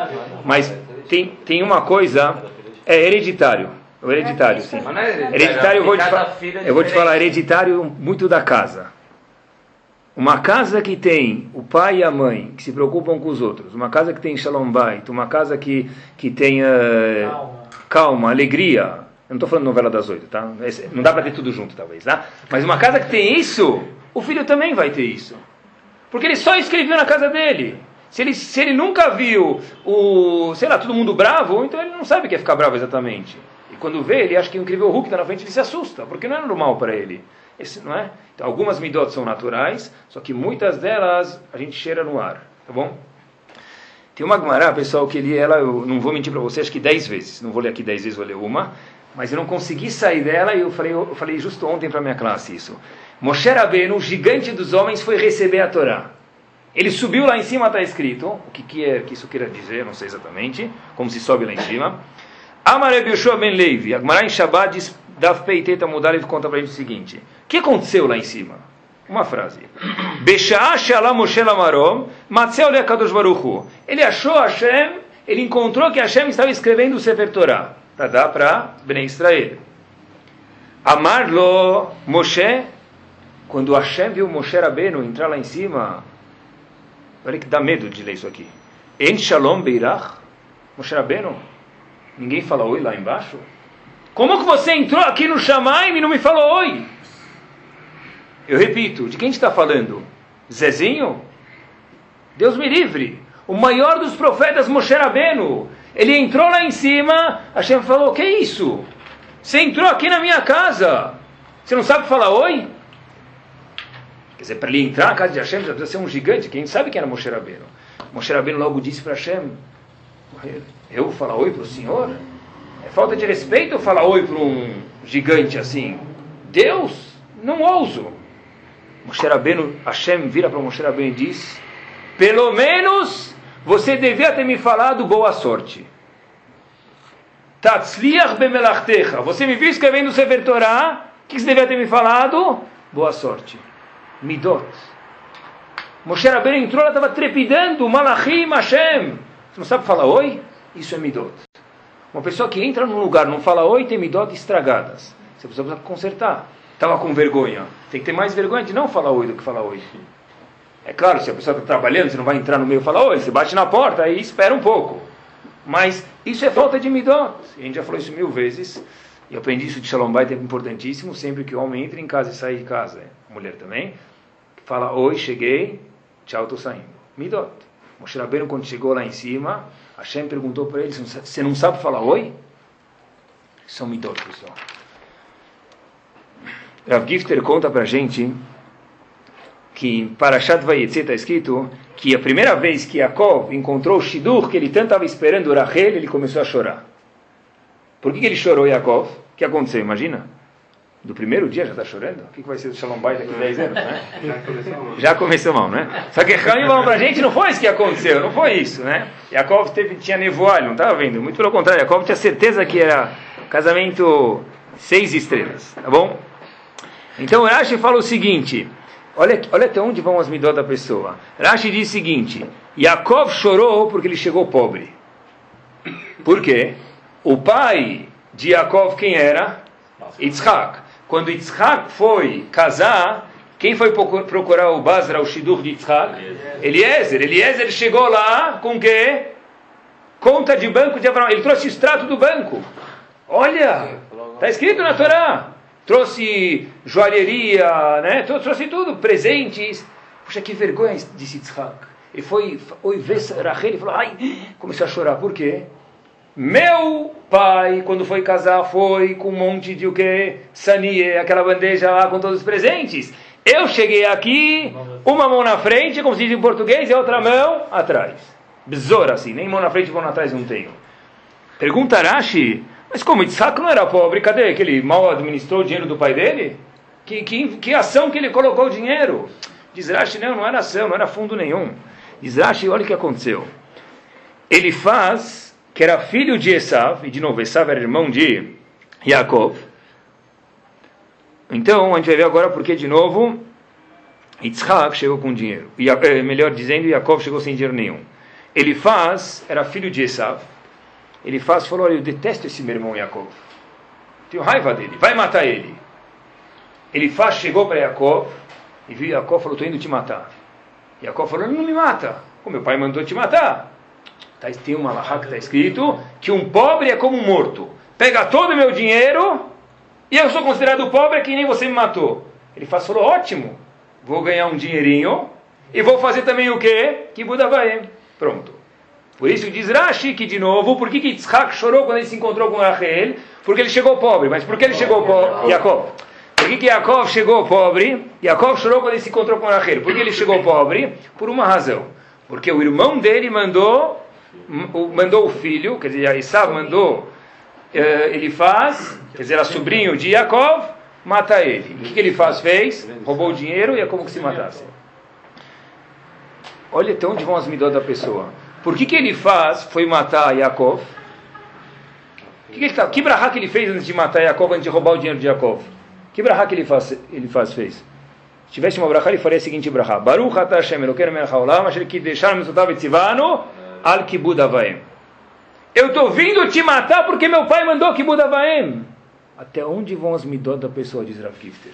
Mas tem, tem uma coisa, é hereditário. É hereditário, sim. Mas não é Hereditário, eu vou, te, fa- é eu vou te falar, hereditário muito da casa. Uma casa que tem o pai e a mãe que se preocupam com os outros, uma casa que tem shalom bait, uma casa que, que tem eh, Calma. calma, alegria. Eu não estou falando novela das oito, tá? Não dá para ter tudo junto, talvez, tá? Mas uma casa que tem isso, o filho também vai ter isso. Porque ele só escreveu na casa dele. Se ele, se ele nunca viu o, sei lá, todo mundo bravo, então ele não sabe o que é ficar bravo exatamente. Quando vê, ele acha que o incrível Hulk está na frente, ele se assusta, porque não é normal para ele. Esse, não é? Então, algumas midot são naturais, só que muitas delas a gente cheira no ar, tá bom? Tem uma Gemara, pessoal, que li ela, eu não vou mentir para você, acho que dez vezes. Não vou ler aqui dez vezes, vou ler uma. Mas eu não consegui sair dela e eu falei, eu falei justo ontem para minha classe isso. Moshe Rabbeinu, o gigante dos homens, foi receber a Torá. Ele subiu lá em cima, está escrito, o que, que, é, que isso queira dizer, não sei exatamente, como se sobe lá em cima. Amareb Yoshua ben Levi, a Gemara em Shabbat diz, Daf Peiteta mudar, ele conta para a gente o seguinte, o que aconteceu lá em cima? Uma frase. Ele achou Hashem, ele encontrou que Hashem estava escrevendo o Sefer Torah, para dar para Bnei Israel. Amarlo Moshe, quando Hashem viu Moshe Rabbeinu entrar lá em cima, olha que dá medo de ler isso aqui. En shalom beirach, Moshe Rabbeinu, ninguém fala oi lá embaixo? Como que você entrou aqui no Shamaim e não me falou oi? Eu repito, de quem está falando? Zezinho? Deus me livre. O maior dos profetas, Moshe Rabbeinu. Ele entrou lá em cima, Hashem falou, que isso? Você entrou aqui na minha casa. Você não sabe falar oi? Quer dizer, para ele entrar na casa de Hashem, já precisa ser um gigante. Quem sabe quem era Moshe Rabbeinu? Moshe Rabbeinu logo disse para Hashem, eu falar oi para o senhor? É falta de respeito falar oi para um gigante assim? Deus, não ouso. Moshe Rabbeinu, Hashem vira para Moshe Rabbeinu e diz, pelo menos você devia ter me falado boa sorte. Tatzliach bemelachtecha. Você me viu escrevendo o Sefer Torah, o que você devia ter me falado? Boa sorte. Midot. Moshe Rabbeinu entrou, ela estava trepidando, Malachim, Hashem. Você não sabe falar oi? Isso é midot. Uma pessoa que entra num lugar, não fala oi, tem midot estragadas. Você precisa consertar. Estava com vergonha. Tem que ter mais vergonha de não falar oi do que falar oi. É claro, se a pessoa está trabalhando, você não vai entrar no meio e falar oi, você bate na porta e espera um pouco. Mas isso é falta de midot. A gente já falou isso mil vezes. E aprendi isso de Shalom Bait, é importantíssimo. Sempre que o homem entra em casa e sai de casa, a mulher também, fala oi, cheguei, tchau, estou saindo. Midot. Moshe Rabbeinu, quando chegou lá em cima, Hashem perguntou para ele, você não sabe falar oi? São midot, pessoal. Rav Gifter conta para a gente que em Parashat Vayetze está escrito que a primeira vez que Yaakov encontrou o Shidur, que ele tanto estava esperando Rachel, ele começou a chorar. Por que, que ele chorou, Yaakov? O que aconteceu? Imagina. Do primeiro dia já está chorando? O que, que vai ser do Shalom Bait daqui a 10 anos, né? Já começou mal, né? Só que Ramim falou para a gente, não foi isso que aconteceu, não foi isso, né? Yaakov teve, tinha nevoalho, não estava vendo? Muito pelo contrário, Yaakov tinha certeza que era casamento seis estrelas, tá bom? Então Rashi fala o seguinte, olha, olha até onde vão as midot da pessoa. Rashi diz o seguinte, Yaakov chorou porque ele chegou pobre. Por quê? O pai de Yaakov quem era? Yitzhak. Quando Yitzhak foi casar, quem foi procurar o Basra, o Shidur de Yitzhak? Eliezer. Eliezer chegou lá com o quê? Conta de banco de Abraão. Ele trouxe extrato do banco. Olha, está escrito na Torá. Trouxe joalheria, né? trouxe tudo, presentes. Puxa, que vergonha, disse Yitzhak. Ele foi, foi ver Rachel e falou, ai, começou a chorar. Por quê? Meu pai, quando foi casar, foi com um monte de o que? Sanie, aquela bandeja lá com todos os presentes. Eu cheguei aqui, uma mão na frente, como se diz em português, e outra mão atrás. Besoura assim, nem mão na frente mão atrás não tenho. Pergunta Rashi, mas como Isaac não era pobre, cadê? Que ele mal administrou o dinheiro do pai dele? Que, que, que ação que ele colocou o dinheiro? Diz Rashi, não, não era ação, não era fundo nenhum. Diz Rashi, olha o que aconteceu. Ele faz que era filho de Esav, e de novo, Esav era irmão de Yaakov. Então, a gente vai ver agora porque, de novo, Yitzhak chegou com dinheiro. Eh, melhor dizendo, Yaakov chegou sem dinheiro nenhum. Ele faz, era filho de Esav, ele faz, falou, olha, eu detesto esse meu irmão Yaakov. Tenho raiva dele, vai matar ele. Ele faz, chegou para Yaakov, e viu Yaakov falou, estou indo te matar. Yaakov falou, não me mata. O meu pai mandou te matar. Tá, tem uma lahá que está escrito que um pobre é como um morto. Pega todo o meu dinheiro e eu sou considerado pobre que nem você me matou. Ele falou, ótimo, vou ganhar um dinheirinho e vou fazer também o quê? Que Buda vai. Pronto. Por isso diz Rashi que, de novo, por que, que Yitzhak chorou quando ele se encontrou com Rachel? Porque ele chegou pobre. Mas por que ele chegou pobre? Jacob. Por que, que Yaakov chegou pobre? Yaakov chorou quando ele se encontrou com Rachel. Por que ele chegou pobre? Por uma razão. Porque o irmão dele mandou mandou o filho, quer dizer, Isav mandou, eh, ele faz, quer dizer, a sobrinho de Yaakov, mata ele. O que, que ele faz? Fez, roubou o dinheiro e é como que se matasse. Olha até onde vão as midot da pessoa. Por que, que ele faz, foi matar Yaakov? Que, que, ele tá, que brahá que ele fez antes de matar Yaakov, antes de roubar o dinheiro de Yaakov? Que brahá que ele faz, ele faz fez? Se tivesse uma brahá, ele faria a seguinte brahá. Baruch atah Hashem Elokeinu melech haolam, asher ki deixar mitzvotav etzivanu, al kibud avaim. Eu estou vindo te matar porque meu pai mandou kibud avaim. Até onde vão as midot da pessoa, diz Rav Kifter?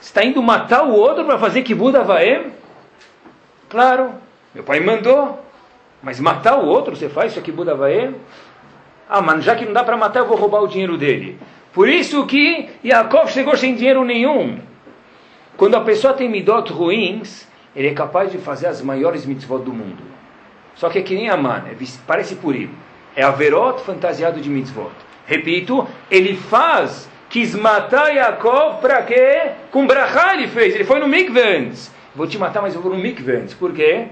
Está indo matar o outro para fazer kibud avaim? Claro, meu pai mandou. Mas matar o outro, você faz isso aqui, Buda vai? Ah, mas já que não dá para matar, eu vou roubar o dinheiro dele. Por isso que Yaakov chegou sem dinheiro nenhum. Quando a pessoa tem midot ruins, ele é capaz de fazer as maiores mitzvot do mundo. Só que é que nem Aman, é, parece purim. É Averot fantasiado de mitzvot. Repito, ele faz, quis matar Yaakov para quê? Com brachá ele fez, ele foi no mikveh Vou te matar, mas eu vou no mikveh Por quê?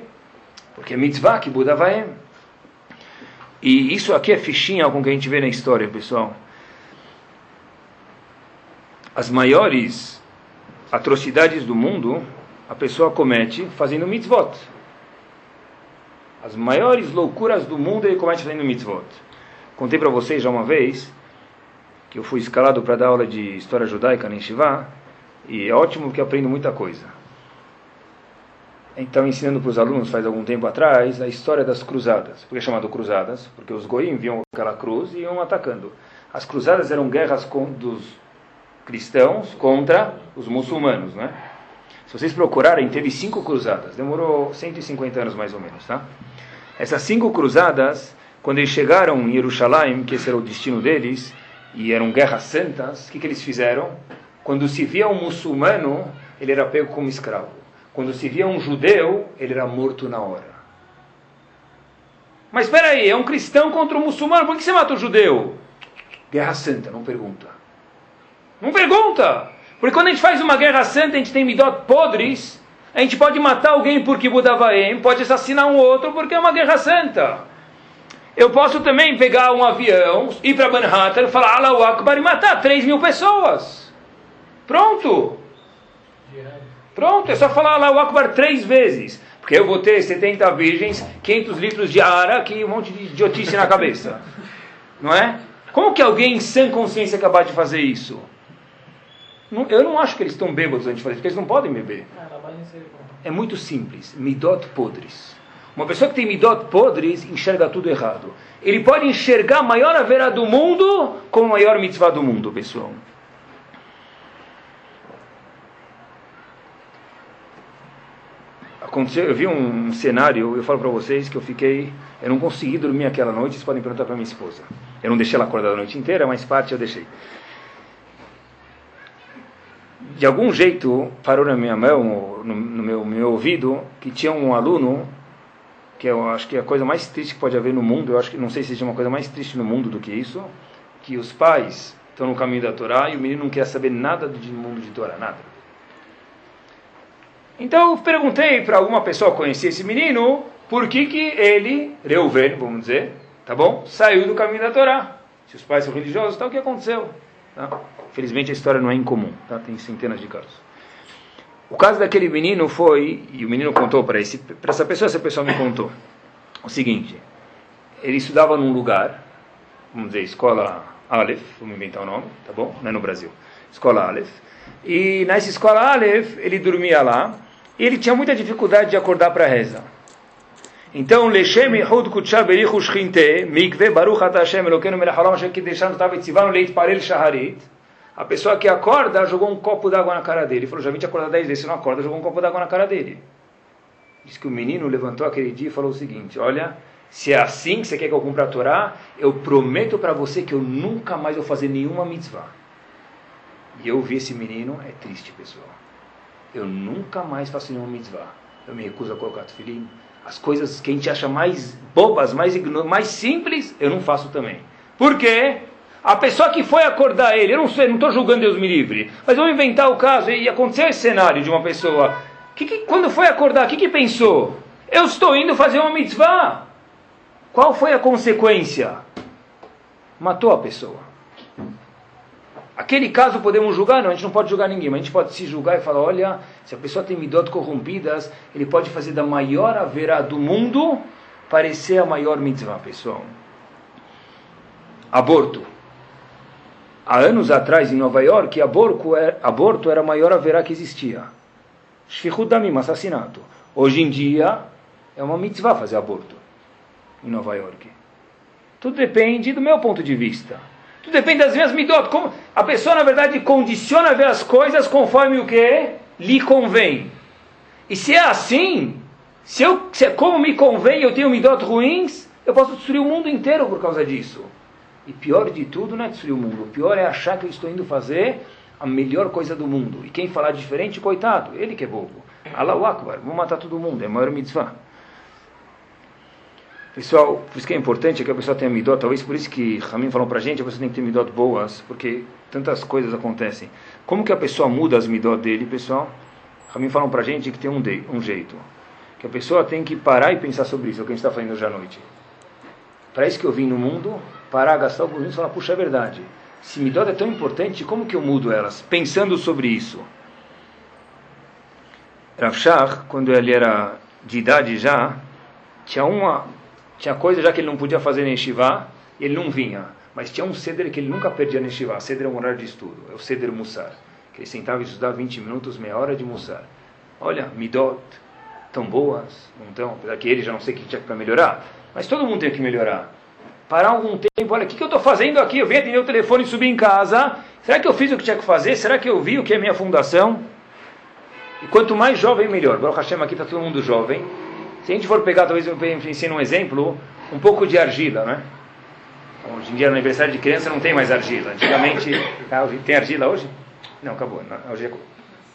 Porque é mitzvah que Buda vai. E isso aqui é fichinha com que a gente vê na história, pessoal. As maiores atrocidades do mundo, a pessoa comete fazendo mitzvot. As maiores loucuras do mundo ele comete fazendo mitzvot. Contei para vocês já uma vez que eu fui escalado para dar aula de história judaica em Shiva, e é ótimo que aprendo muita coisa. então ensinando para os alunos faz algum tempo atrás a história das cruzadas. Por que é chamado cruzadas? Porque os goim viam aquela cruz e iam atacando. As cruzadas eram guerras dos cristãos contra os muçulmanos, né? Se vocês procurarem, teve cinco cruzadas. Demorou 150 anos mais ou menos, tá? Essas cinco cruzadas, quando eles chegaram em Jerusalém, que esse era o destino deles, e eram guerras santas, o que, que eles fizeram? Quando se via um muçulmano, ele era pego como escravo. Quando se via um judeu, ele era morto na hora. Mas espera aí, é um cristão contra um muçulmano, por que você mata o judeu? Guerra santa, não pergunta. Não pergunta! Porque quando a gente faz uma guerra santa, a gente tem midot podres, a gente pode matar alguém porque Budavaem, pode assassinar um outro porque é uma guerra santa. Eu posso também pegar um avião, ir para Manhattan, falar Allahu Akbar e matar 3 mil pessoas. Pronto. Pronto, é só falar Allahu Akbar três vezes. Porque eu vou ter 70 virgens, 500 litros de ara, e um monte de idiotice na cabeça. Não é? Como que alguém em sã consciência é capaz de fazer isso? Eu não acho que eles estão bêbados antes de fazer, porque eles não podem beber. É muito simples. Midot podres. Uma pessoa que tem midot podres enxerga tudo errado. Ele pode enxergar a maior haverá do mundo como a maior mitzvah do mundo, pessoal. Aconteceu, eu vi um cenário, eu falo para vocês que eu fiquei, eu não consegui dormir aquela noite, vocês podem perguntar para minha esposa. Eu não deixei ela acordar a noite inteira, mas parte eu deixei de algum jeito parou na minha mão, no, no meu, meu ouvido, que tinha um aluno, que eu acho que é a coisa mais triste que pode haver no mundo, eu acho que não sei se existe uma coisa mais triste no mundo do que isso, que os pais estão no caminho da Torá e o menino não quer saber nada do mundo de Torá, nada. Então eu perguntei para alguma pessoa que conhecia esse menino, por que que ele, Reuven, vamos dizer, tá bom, saiu do caminho da Torá. Se os pais são religiosos, então o que aconteceu? Tá? Felizmente a história não é incomum, tá? tem centenas de casos. O caso daquele menino foi, e o menino contou para essa pessoa, essa pessoa me contou, o seguinte: ele estudava num lugar, vamos dizer, escola Aleph, vamos inventar o nome, tá bom? Não é no Brasil. Escola Aleph. E nessa escola Aleph, ele dormia lá, e ele tinha muita dificuldade de acordar para reza. Então, Leshem Yehud Kutshah Berichu Shchinte, Mikve Baruch Hashem Elokeinu Melech Haolam Hashem Kideshanu Tavet Tzivanu Leit Parel Shaharit, a pessoa que acorda jogou um copo d'água na cara dele. Ele falou, já vim te acordar dez vezes, você não acorda, jogou um copo d'água na cara dele. Diz que o menino levantou aquele dia e falou o seguinte, olha, se é assim que você quer que eu cumpra a Torá, eu prometo para você que eu nunca mais vou fazer nenhuma mitzvah. E eu vi esse menino, é triste, pessoal. Eu nunca mais faço nenhuma mitzvah. Eu me recuso a colocar tefilim. As coisas que a gente acha mais bobas, mais, mais simples, eu não faço também. Por quê? A pessoa que foi acordar ele, eu não sei, não estou julgando Deus me livre, mas vamos inventar o caso, e aconteceu esse cenário de uma pessoa, que, que quando foi acordar, o que, que pensou? Eu estou indo fazer uma mitzvah. Qual foi a consequência? Matou a pessoa. Aquele caso podemos julgar? Não, a gente não pode julgar ninguém, mas a gente pode se julgar e falar: olha, se a pessoa tem midot corrompidas, ele pode fazer da maior haverá do mundo parecer a maior mitzvah, pessoal. Aborto há anos atrás em Nova York, aborto era, aborto era a maior haverá que existia. Shfichut damim, assassinato. Hoje em dia é uma mitzvah fazer aborto em Nova York. Tudo depende do meu ponto de vista. Tudo depende das minhas midot. Como a pessoa, na verdade, condiciona a ver as coisas conforme o que lhe convém. E se é assim, se, eu, se é como me convém eu tenho midot ruins, eu posso destruir o mundo inteiro por causa disso. E pior de tudo não é destruir o mundo. O pior é achar que eu estou indo fazer a melhor coisa do mundo. E quem falar diferente, coitado, ele que é bobo. Allahu Akbar, vamos matar todo mundo, é a maior mitzvah. Pessoal, por isso que é importante que a pessoa tenha midot, talvez por isso que Ramin falou pra gente, a pessoa tem que ter midot boas, porque tantas coisas acontecem. Como que a pessoa muda as midot dele, pessoal? Ramin falou pra gente que tem um, de, um jeito. Que a pessoa tem que parar e pensar sobre isso, é o que a gente está fazendo hoje à noite. Para isso que eu vim no mundo, parar, gastar alguns minutos e falar, puxa, é verdade. Se Midot é tão importante, como que eu mudo elas? Pensando sobre isso. Rav Shach, quando ele era de idade já, tinha uma tinha coisa já que ele não podia fazer nem Shiva, ele não vinha. Mas tinha um ceder que ele nunca perdia nem Shiva. Ceder é um horário de estudo, é o ceder Mussar. Que ele sentava e estudava 20 minutos, meia hora de Mussar. Olha, Midot, tão boas, não estão, apesar que ele já não sei o que tinha para melhorar, mas todo mundo tem que melhorar. Parar algum tempo, olha, o que, que eu estou fazendo aqui? Eu vim atender o telefone e subir em casa. Será que eu fiz o que tinha que fazer? Será que eu vi o que é minha fundação? E quanto mais jovem, melhor. Baruch Hashem, aqui está todo mundo jovem. Se a gente for pegar, talvez eu ensine um exemplo, um pouco de argila, né? Hoje em dia, no aniversário de criança, não tem mais argila. Antigamente, ah, tem argila hoje? Não, acabou. Hoje é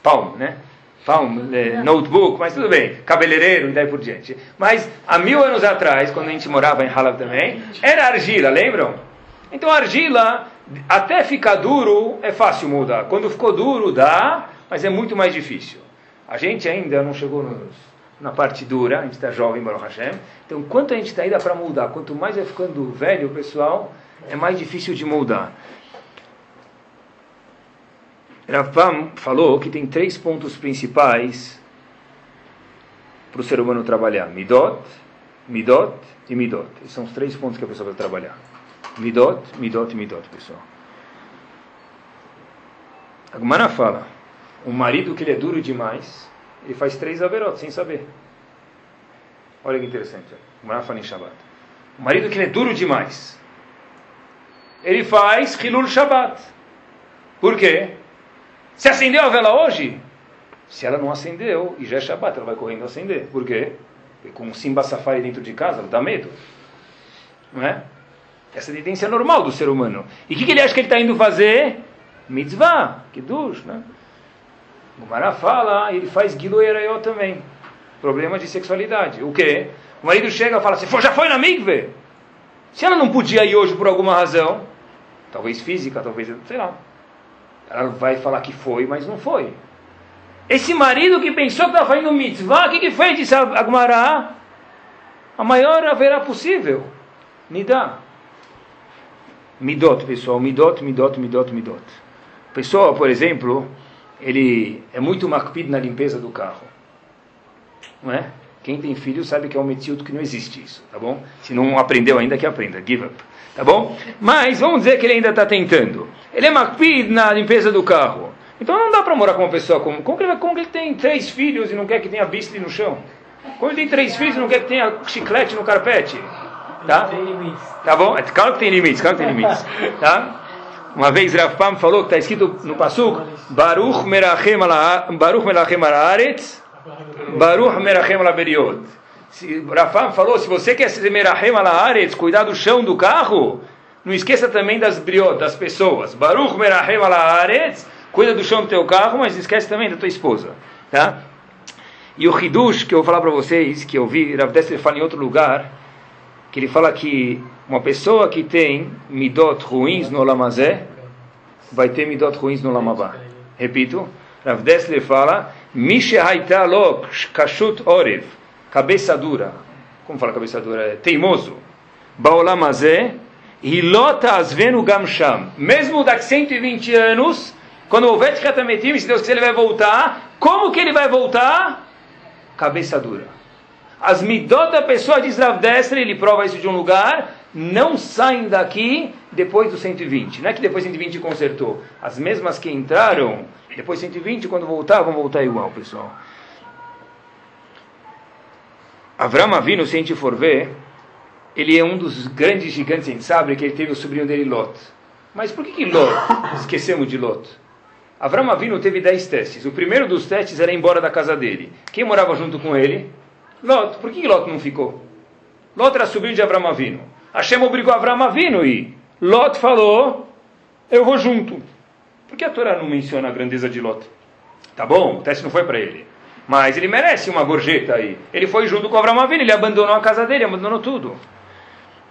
palm, né? Palm, é, notebook, mas tudo bem. Cabeleireiro e daí por diante. Mas, há mil anos atrás, quando a gente morava em Halab também, era argila, lembram? Então, argila, até ficar duro, é fácil mudar. Quando ficou duro, dá, mas é muito mais difícil. A gente ainda não chegou nos, na parte dura, a gente está jovem, Baruch Hashem. Então, quanto a gente está ainda para mudar, quanto mais vai ficando velho, pessoal, é mais difícil de mudar. Ravam falou que tem três pontos principais para o ser humano trabalhar: Midot, Midot e Midot. Esses são os três pontos que a pessoa vai trabalhar. Midot, Midot e Midot, pessoal. A Gumara fala um marido que ele é duro demais, ele faz três averot sem saber. Olha que interessante. O em Shabbat. Um marido que ele é duro demais, ele faz Hilul Shabbat. Por quê? Se acendeu a vela hoje, se ela não acendeu e já é Shabbat, ela vai correndo acender. Por quê? Porque com um Simba Safari dentro de casa, ela dá medo. Não é? Essa é normal do ser humano. E o que, que, ele acha que ele está indo fazer? Mitzvah, Kiddush, né? O Mará fala, ele faz Gilo também. Problema de sexualidade. O quê? O marido chega e fala, você já foi na Mikve? Se ela não podia ir hoje por alguma razão, talvez física, talvez, sei lá. Ela vai falar que foi, mas não foi. Esse marido que pensou que estava fazendo mitzvah, o que, que fez? Disse Agmará. A maior haverá possível. Nidá. Midot, pessoal. Midot, midot, midot, midot. Pessoa, por exemplo, ele é muito makpid na limpeza do carro. Não é? Quem tem filho sabe que é um metilto que não existe isso, tá bom? Se não aprendeu ainda, que aprenda. Give up. Tá bom? Mas vamos dizer que ele ainda está tentando. Ele é makpid na limpeza do carro. Então não dá para morar com uma pessoa como... Como que, ele, como que ele tem três filhos e não quer que tenha bistre no chão? Como ele tem três filhos e não quer que tenha chiclete no carpete? Tá? Tá bom? É, claro que tem limites, claro que tem limites. Tá? Uma vez Rav Pam falou que está escrito no Pasuk Baruch merachem Baruch merachem aretz Baruch merachem ala beriot. Rav Pam falou, se você quer ser merachem ala aretz, cuidar do chão do carro, não esqueça também das briot, das pessoas. Baruch merachem ala aretz, cuida do chão do teu carro, mas esquece também da tua esposa. Tá? E o Hidush, que eu vou falar para vocês, que eu vi, Rav Dessler fala em outro lugar, que ele fala que uma pessoa que tem midot ruins no lamazé vai ter midot ruins no lamabá. Repito, Rav fala, Mishe lo kashut orev, cabeça dura. Como fala cabeça dura? É teimoso. Baolamazé, hilota asvenu gamsham. Mesmo daqui 120 anos, quando houver Tkatametim, se Deus quiser ele vai voltar, como que ele vai voltar? Cabeça dura. As midot da pessoa diz Rav ele prova isso de um lugar, não saem daqui depois do 120. Não é que depois do 120 consertou. As mesmas que entraram, depois do 120, quando voltar, vão voltar igual, pessoal. Avram Avinu, se a gente for ver, ele é um dos grandes gigantes, a gente sabe que ele teve o sobrinho dele, Lot. Mas por que, que Lot? Esquecemos de Lot. Avram Avinu teve dez testes. O primeiro dos testes era ir embora da casa dele. Quem morava junto com ele? Lot. Por que Lot não ficou? Lot era sobrinho de Avram Avinu. Hashem obrigou Avram Avinu e Lot falou, eu vou junto. Por que a Torá não menciona a grandeza de Lot? Tá bom, o teste não foi para ele. Mas ele merece uma gorjeta aí. Ele foi junto com Avram Avinu, ele abandonou a casa dele, abandonou tudo.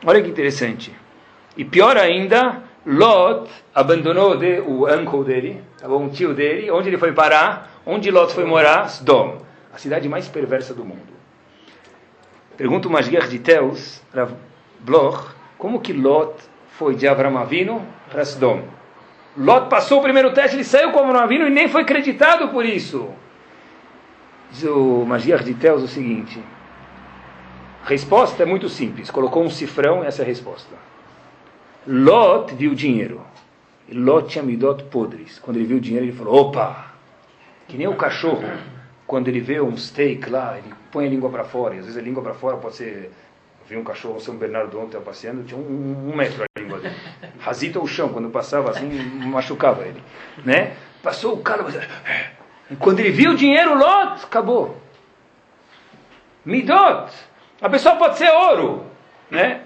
Olha que interessante. E pior ainda, Lot abandonou de, o uncle dele, tá bom? o tio dele. Onde ele foi parar? Onde Lot foi morar? Sdom, a cidade mais perversa do mundo. Pergunta o Masguer de Teus, Bloch, como que Lot foi de Avram Avinu para Sodom? Lot passou o primeiro teste, ele saiu com Avram Avinu e nem foi acreditado por isso. Diz o Masguer de Teus o seguinte, a resposta é muito simples, colocou um cifrão, essa é a resposta. Lot viu dinheiro. Lot tinha midot podres. Quando ele viu o dinheiro, ele falou, opa, que nem o cachorro quando ele vê um steak lá, ele põe a língua para fora, e às vezes a língua para fora pode ser. Vi um cachorro São Bernardo ontem passeando, tinha um, um metro a língua dele. Rasita o chão, quando passava assim, machucava ele. Né? Passou o cara, e quando ele viu o dinheiro, Lot, acabou. Midot. A pessoa pode ser ouro, né?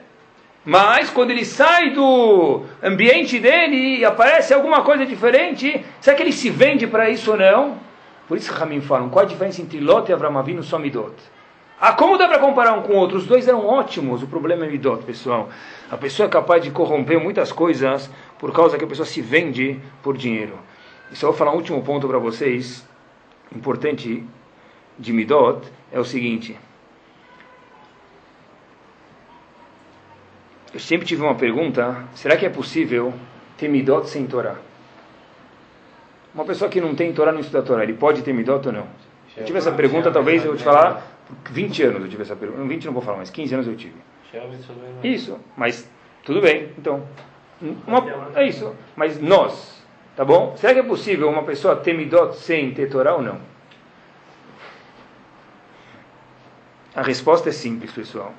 Mas quando ele sai do ambiente dele e aparece alguma coisa diferente, será que ele se vende para isso ou não? Por isso que Ramin falam, qual a diferença entre Lot e Avram Avinu só Midot? Ah, como dá para comparar um com o outro? Os dois eram ótimos, o problema é Midot, pessoal. A pessoa é capaz de corromper muitas coisas por causa que a pessoa se vende por dinheiro. E só vou falar um último ponto para vocês, importante de Midot, é o seguinte. Eu sempre tive uma pergunta: será que é possível ter midot sem Torá? Uma pessoa que não tem Torá não estuda Torá, ele pode ter midot ou não? Eu tive essa pergunta, talvez eu vou te falar, 20 anos eu tive essa pergunta. 20 não vou falar, mas 15 anos eu tive. Isso, mas tudo bem, então. Uma, é isso, mas nós, tá bom? Será que é possível uma pessoa ter midot sem ter Torá ou não? A resposta é simples, pessoal.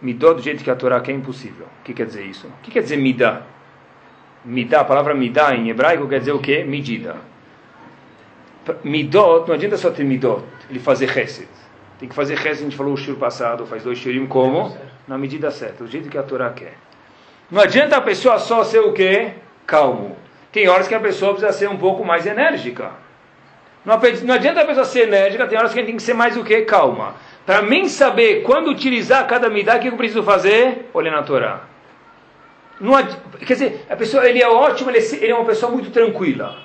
Midó do jeito que a Torá quer é impossível. O que quer dizer isso? O que quer dizer midá? Midá, a palavra midá em hebraico quer dizer o quê? Medida. Midot, não adianta só ter midot, ele fazer chesed. Tem que fazer chesed, a gente falou o shur passado, faz dois shurim como? Na medida certa, do jeito que a Torá quer. Não adianta a pessoa só ser o quê? Calmo. Tem horas que a pessoa precisa ser um pouco mais enérgica. Não, adianta a pessoa ser enérgica, tem horas que a gente tem que ser mais o quê? Calma. Para mim saber quando utilizar cada midá, o que eu preciso fazer? Olhar na Torá. Não, quer dizer, a pessoa, ele é ótimo, ele é, ele é uma pessoa muito tranquila.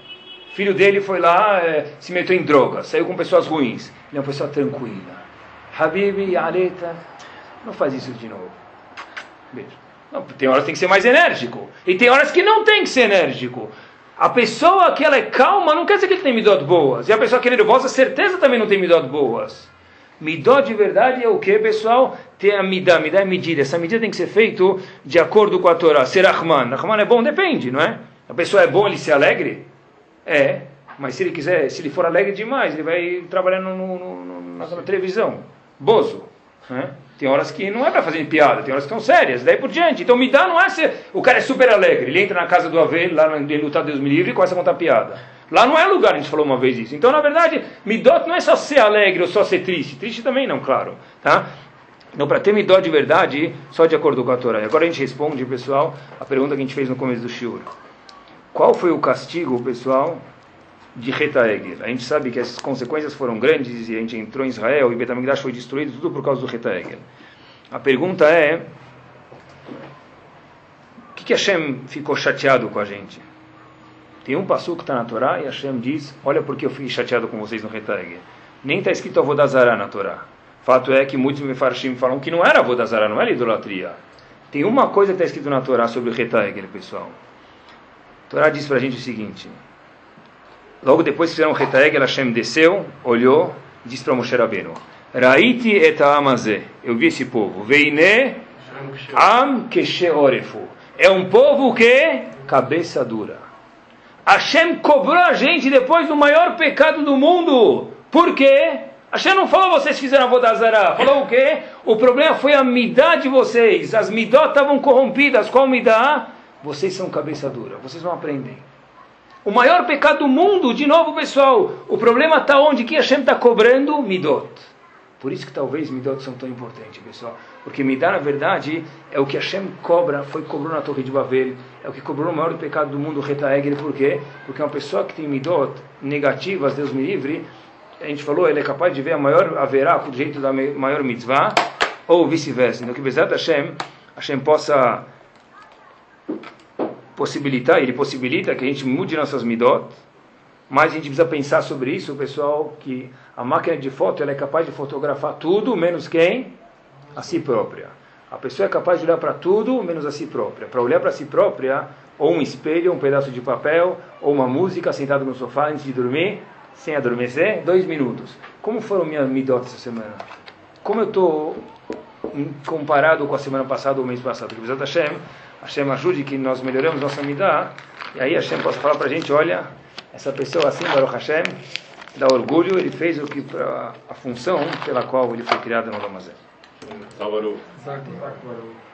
O filho dele foi lá, é, se meteu em droga, saiu com pessoas ruins. Ele é uma pessoa tranquila. Habibi, Aleta, não faz isso de novo. Beijo. Não, tem horas que tem que ser mais enérgico. E tem horas que não tem que ser enérgico. A pessoa que ela é calma não quer dizer que ele tem midot boas. E a pessoa que é nervosa, certeza também não tem midot boas. Midó de verdade é o que, pessoal? Ter a midá, midá é medida. Essa medida tem que ser feita de acordo com a Torá. Ser Rahman. Rahman é bom? Depende, não é? A pessoa é bom, ele se alegre? É. Mas se ele quiser, se ele for alegre demais, ele vai trabalhar no, no, no, na, televisão. Bozo. Né? Tem horas que não é para fazer piada, tem horas que são sérias, daí por diante. Então me dá não é ser. O cara é super alegre, ele entra na casa do Ave, lá no lutar Deus me livre e começa a contar piada. Lá não é lugar, a gente falou uma vez isso. Então, na verdade, midot não é só ser alegre ou só ser triste. Triste também não, claro. Tá? Então, para ter midot de verdade, só de acordo com a Torá. E agora a gente responde, pessoal, a pergunta que a gente fez no começo do shiur. Qual foi o castigo, pessoal, de Retaegel? A gente sabe que as consequências foram grandes e a gente entrou em Israel e Betamigdash foi destruído, tudo por causa do Retaegel. A pergunta é, o que, que Hashem ficou chateado com a gente? Tem um passo que está na Torá e Hashem diz: Olha porque eu fiquei chateado com vocês no Retag. Nem está escrito Avodazara na Torá. Fato é que muitos Mefarshim falam que não era Avodazara, não era idolatria. Tem uma coisa que está escrito na Torá sobre o Retag, pessoal. A Torá diz para a gente o seguinte: Logo depois fizeram o Retag, Hashem desceu, olhou disse para Moshe Rabbeinu: Raiti et amazé. Eu vi esse povo. Veine am kesheorefu. É um povo que cabeça dura. Hashem cobrou a gente depois do maior pecado do mundo. Por quê? Hashem não falou vocês fizeram a Vodazara. Falou o quê? O problema foi a midá de vocês. As midó estavam corrompidas. Qual midá? Vocês são cabeça dura. Vocês não aprendem. O maior pecado do mundo, de novo pessoal, o problema está onde? Que Hashem está cobrando? Midot. Por isso que talvez Midot são tão importantes, pessoal. Porque Midá, na verdade, é o que Hashem cobra, foi cobrou na Torre de Babel, é o que cobrou o maior pecado do mundo, o Retaegel. Por quê? Porque uma pessoa que tem Midot negativas, Deus me livre, a gente falou, ele é capaz de ver a maior haverá do jeito da maior mitzvah, ou vice-versa. Então, que apesar Hashem, Hashem possa possibilitar, ele possibilita que a gente mude nossas Midot, mas a gente precisa pensar sobre isso, pessoal, que a máquina de foto ela é capaz de fotografar tudo, menos quem? A si própria. A pessoa é capaz de olhar para tudo, menos a si própria. Para olhar para si própria, ou um espelho, um pedaço de papel, ou uma música sentado no sofá antes de dormir, sem adormecer, dois minutos. Como foram minhas midot essa semana? Como eu estou comparado com a semana passada ou o mês passado? Que Hashem, Hashem ajude que nós melhoramos nossa midá, e aí Hashem possa falar para a gente, olha essa pessoa assim, Baruch Hashem, dá orgulho, ele fez o que a, a função pela qual ele foi criado no Lamazé. Baruch.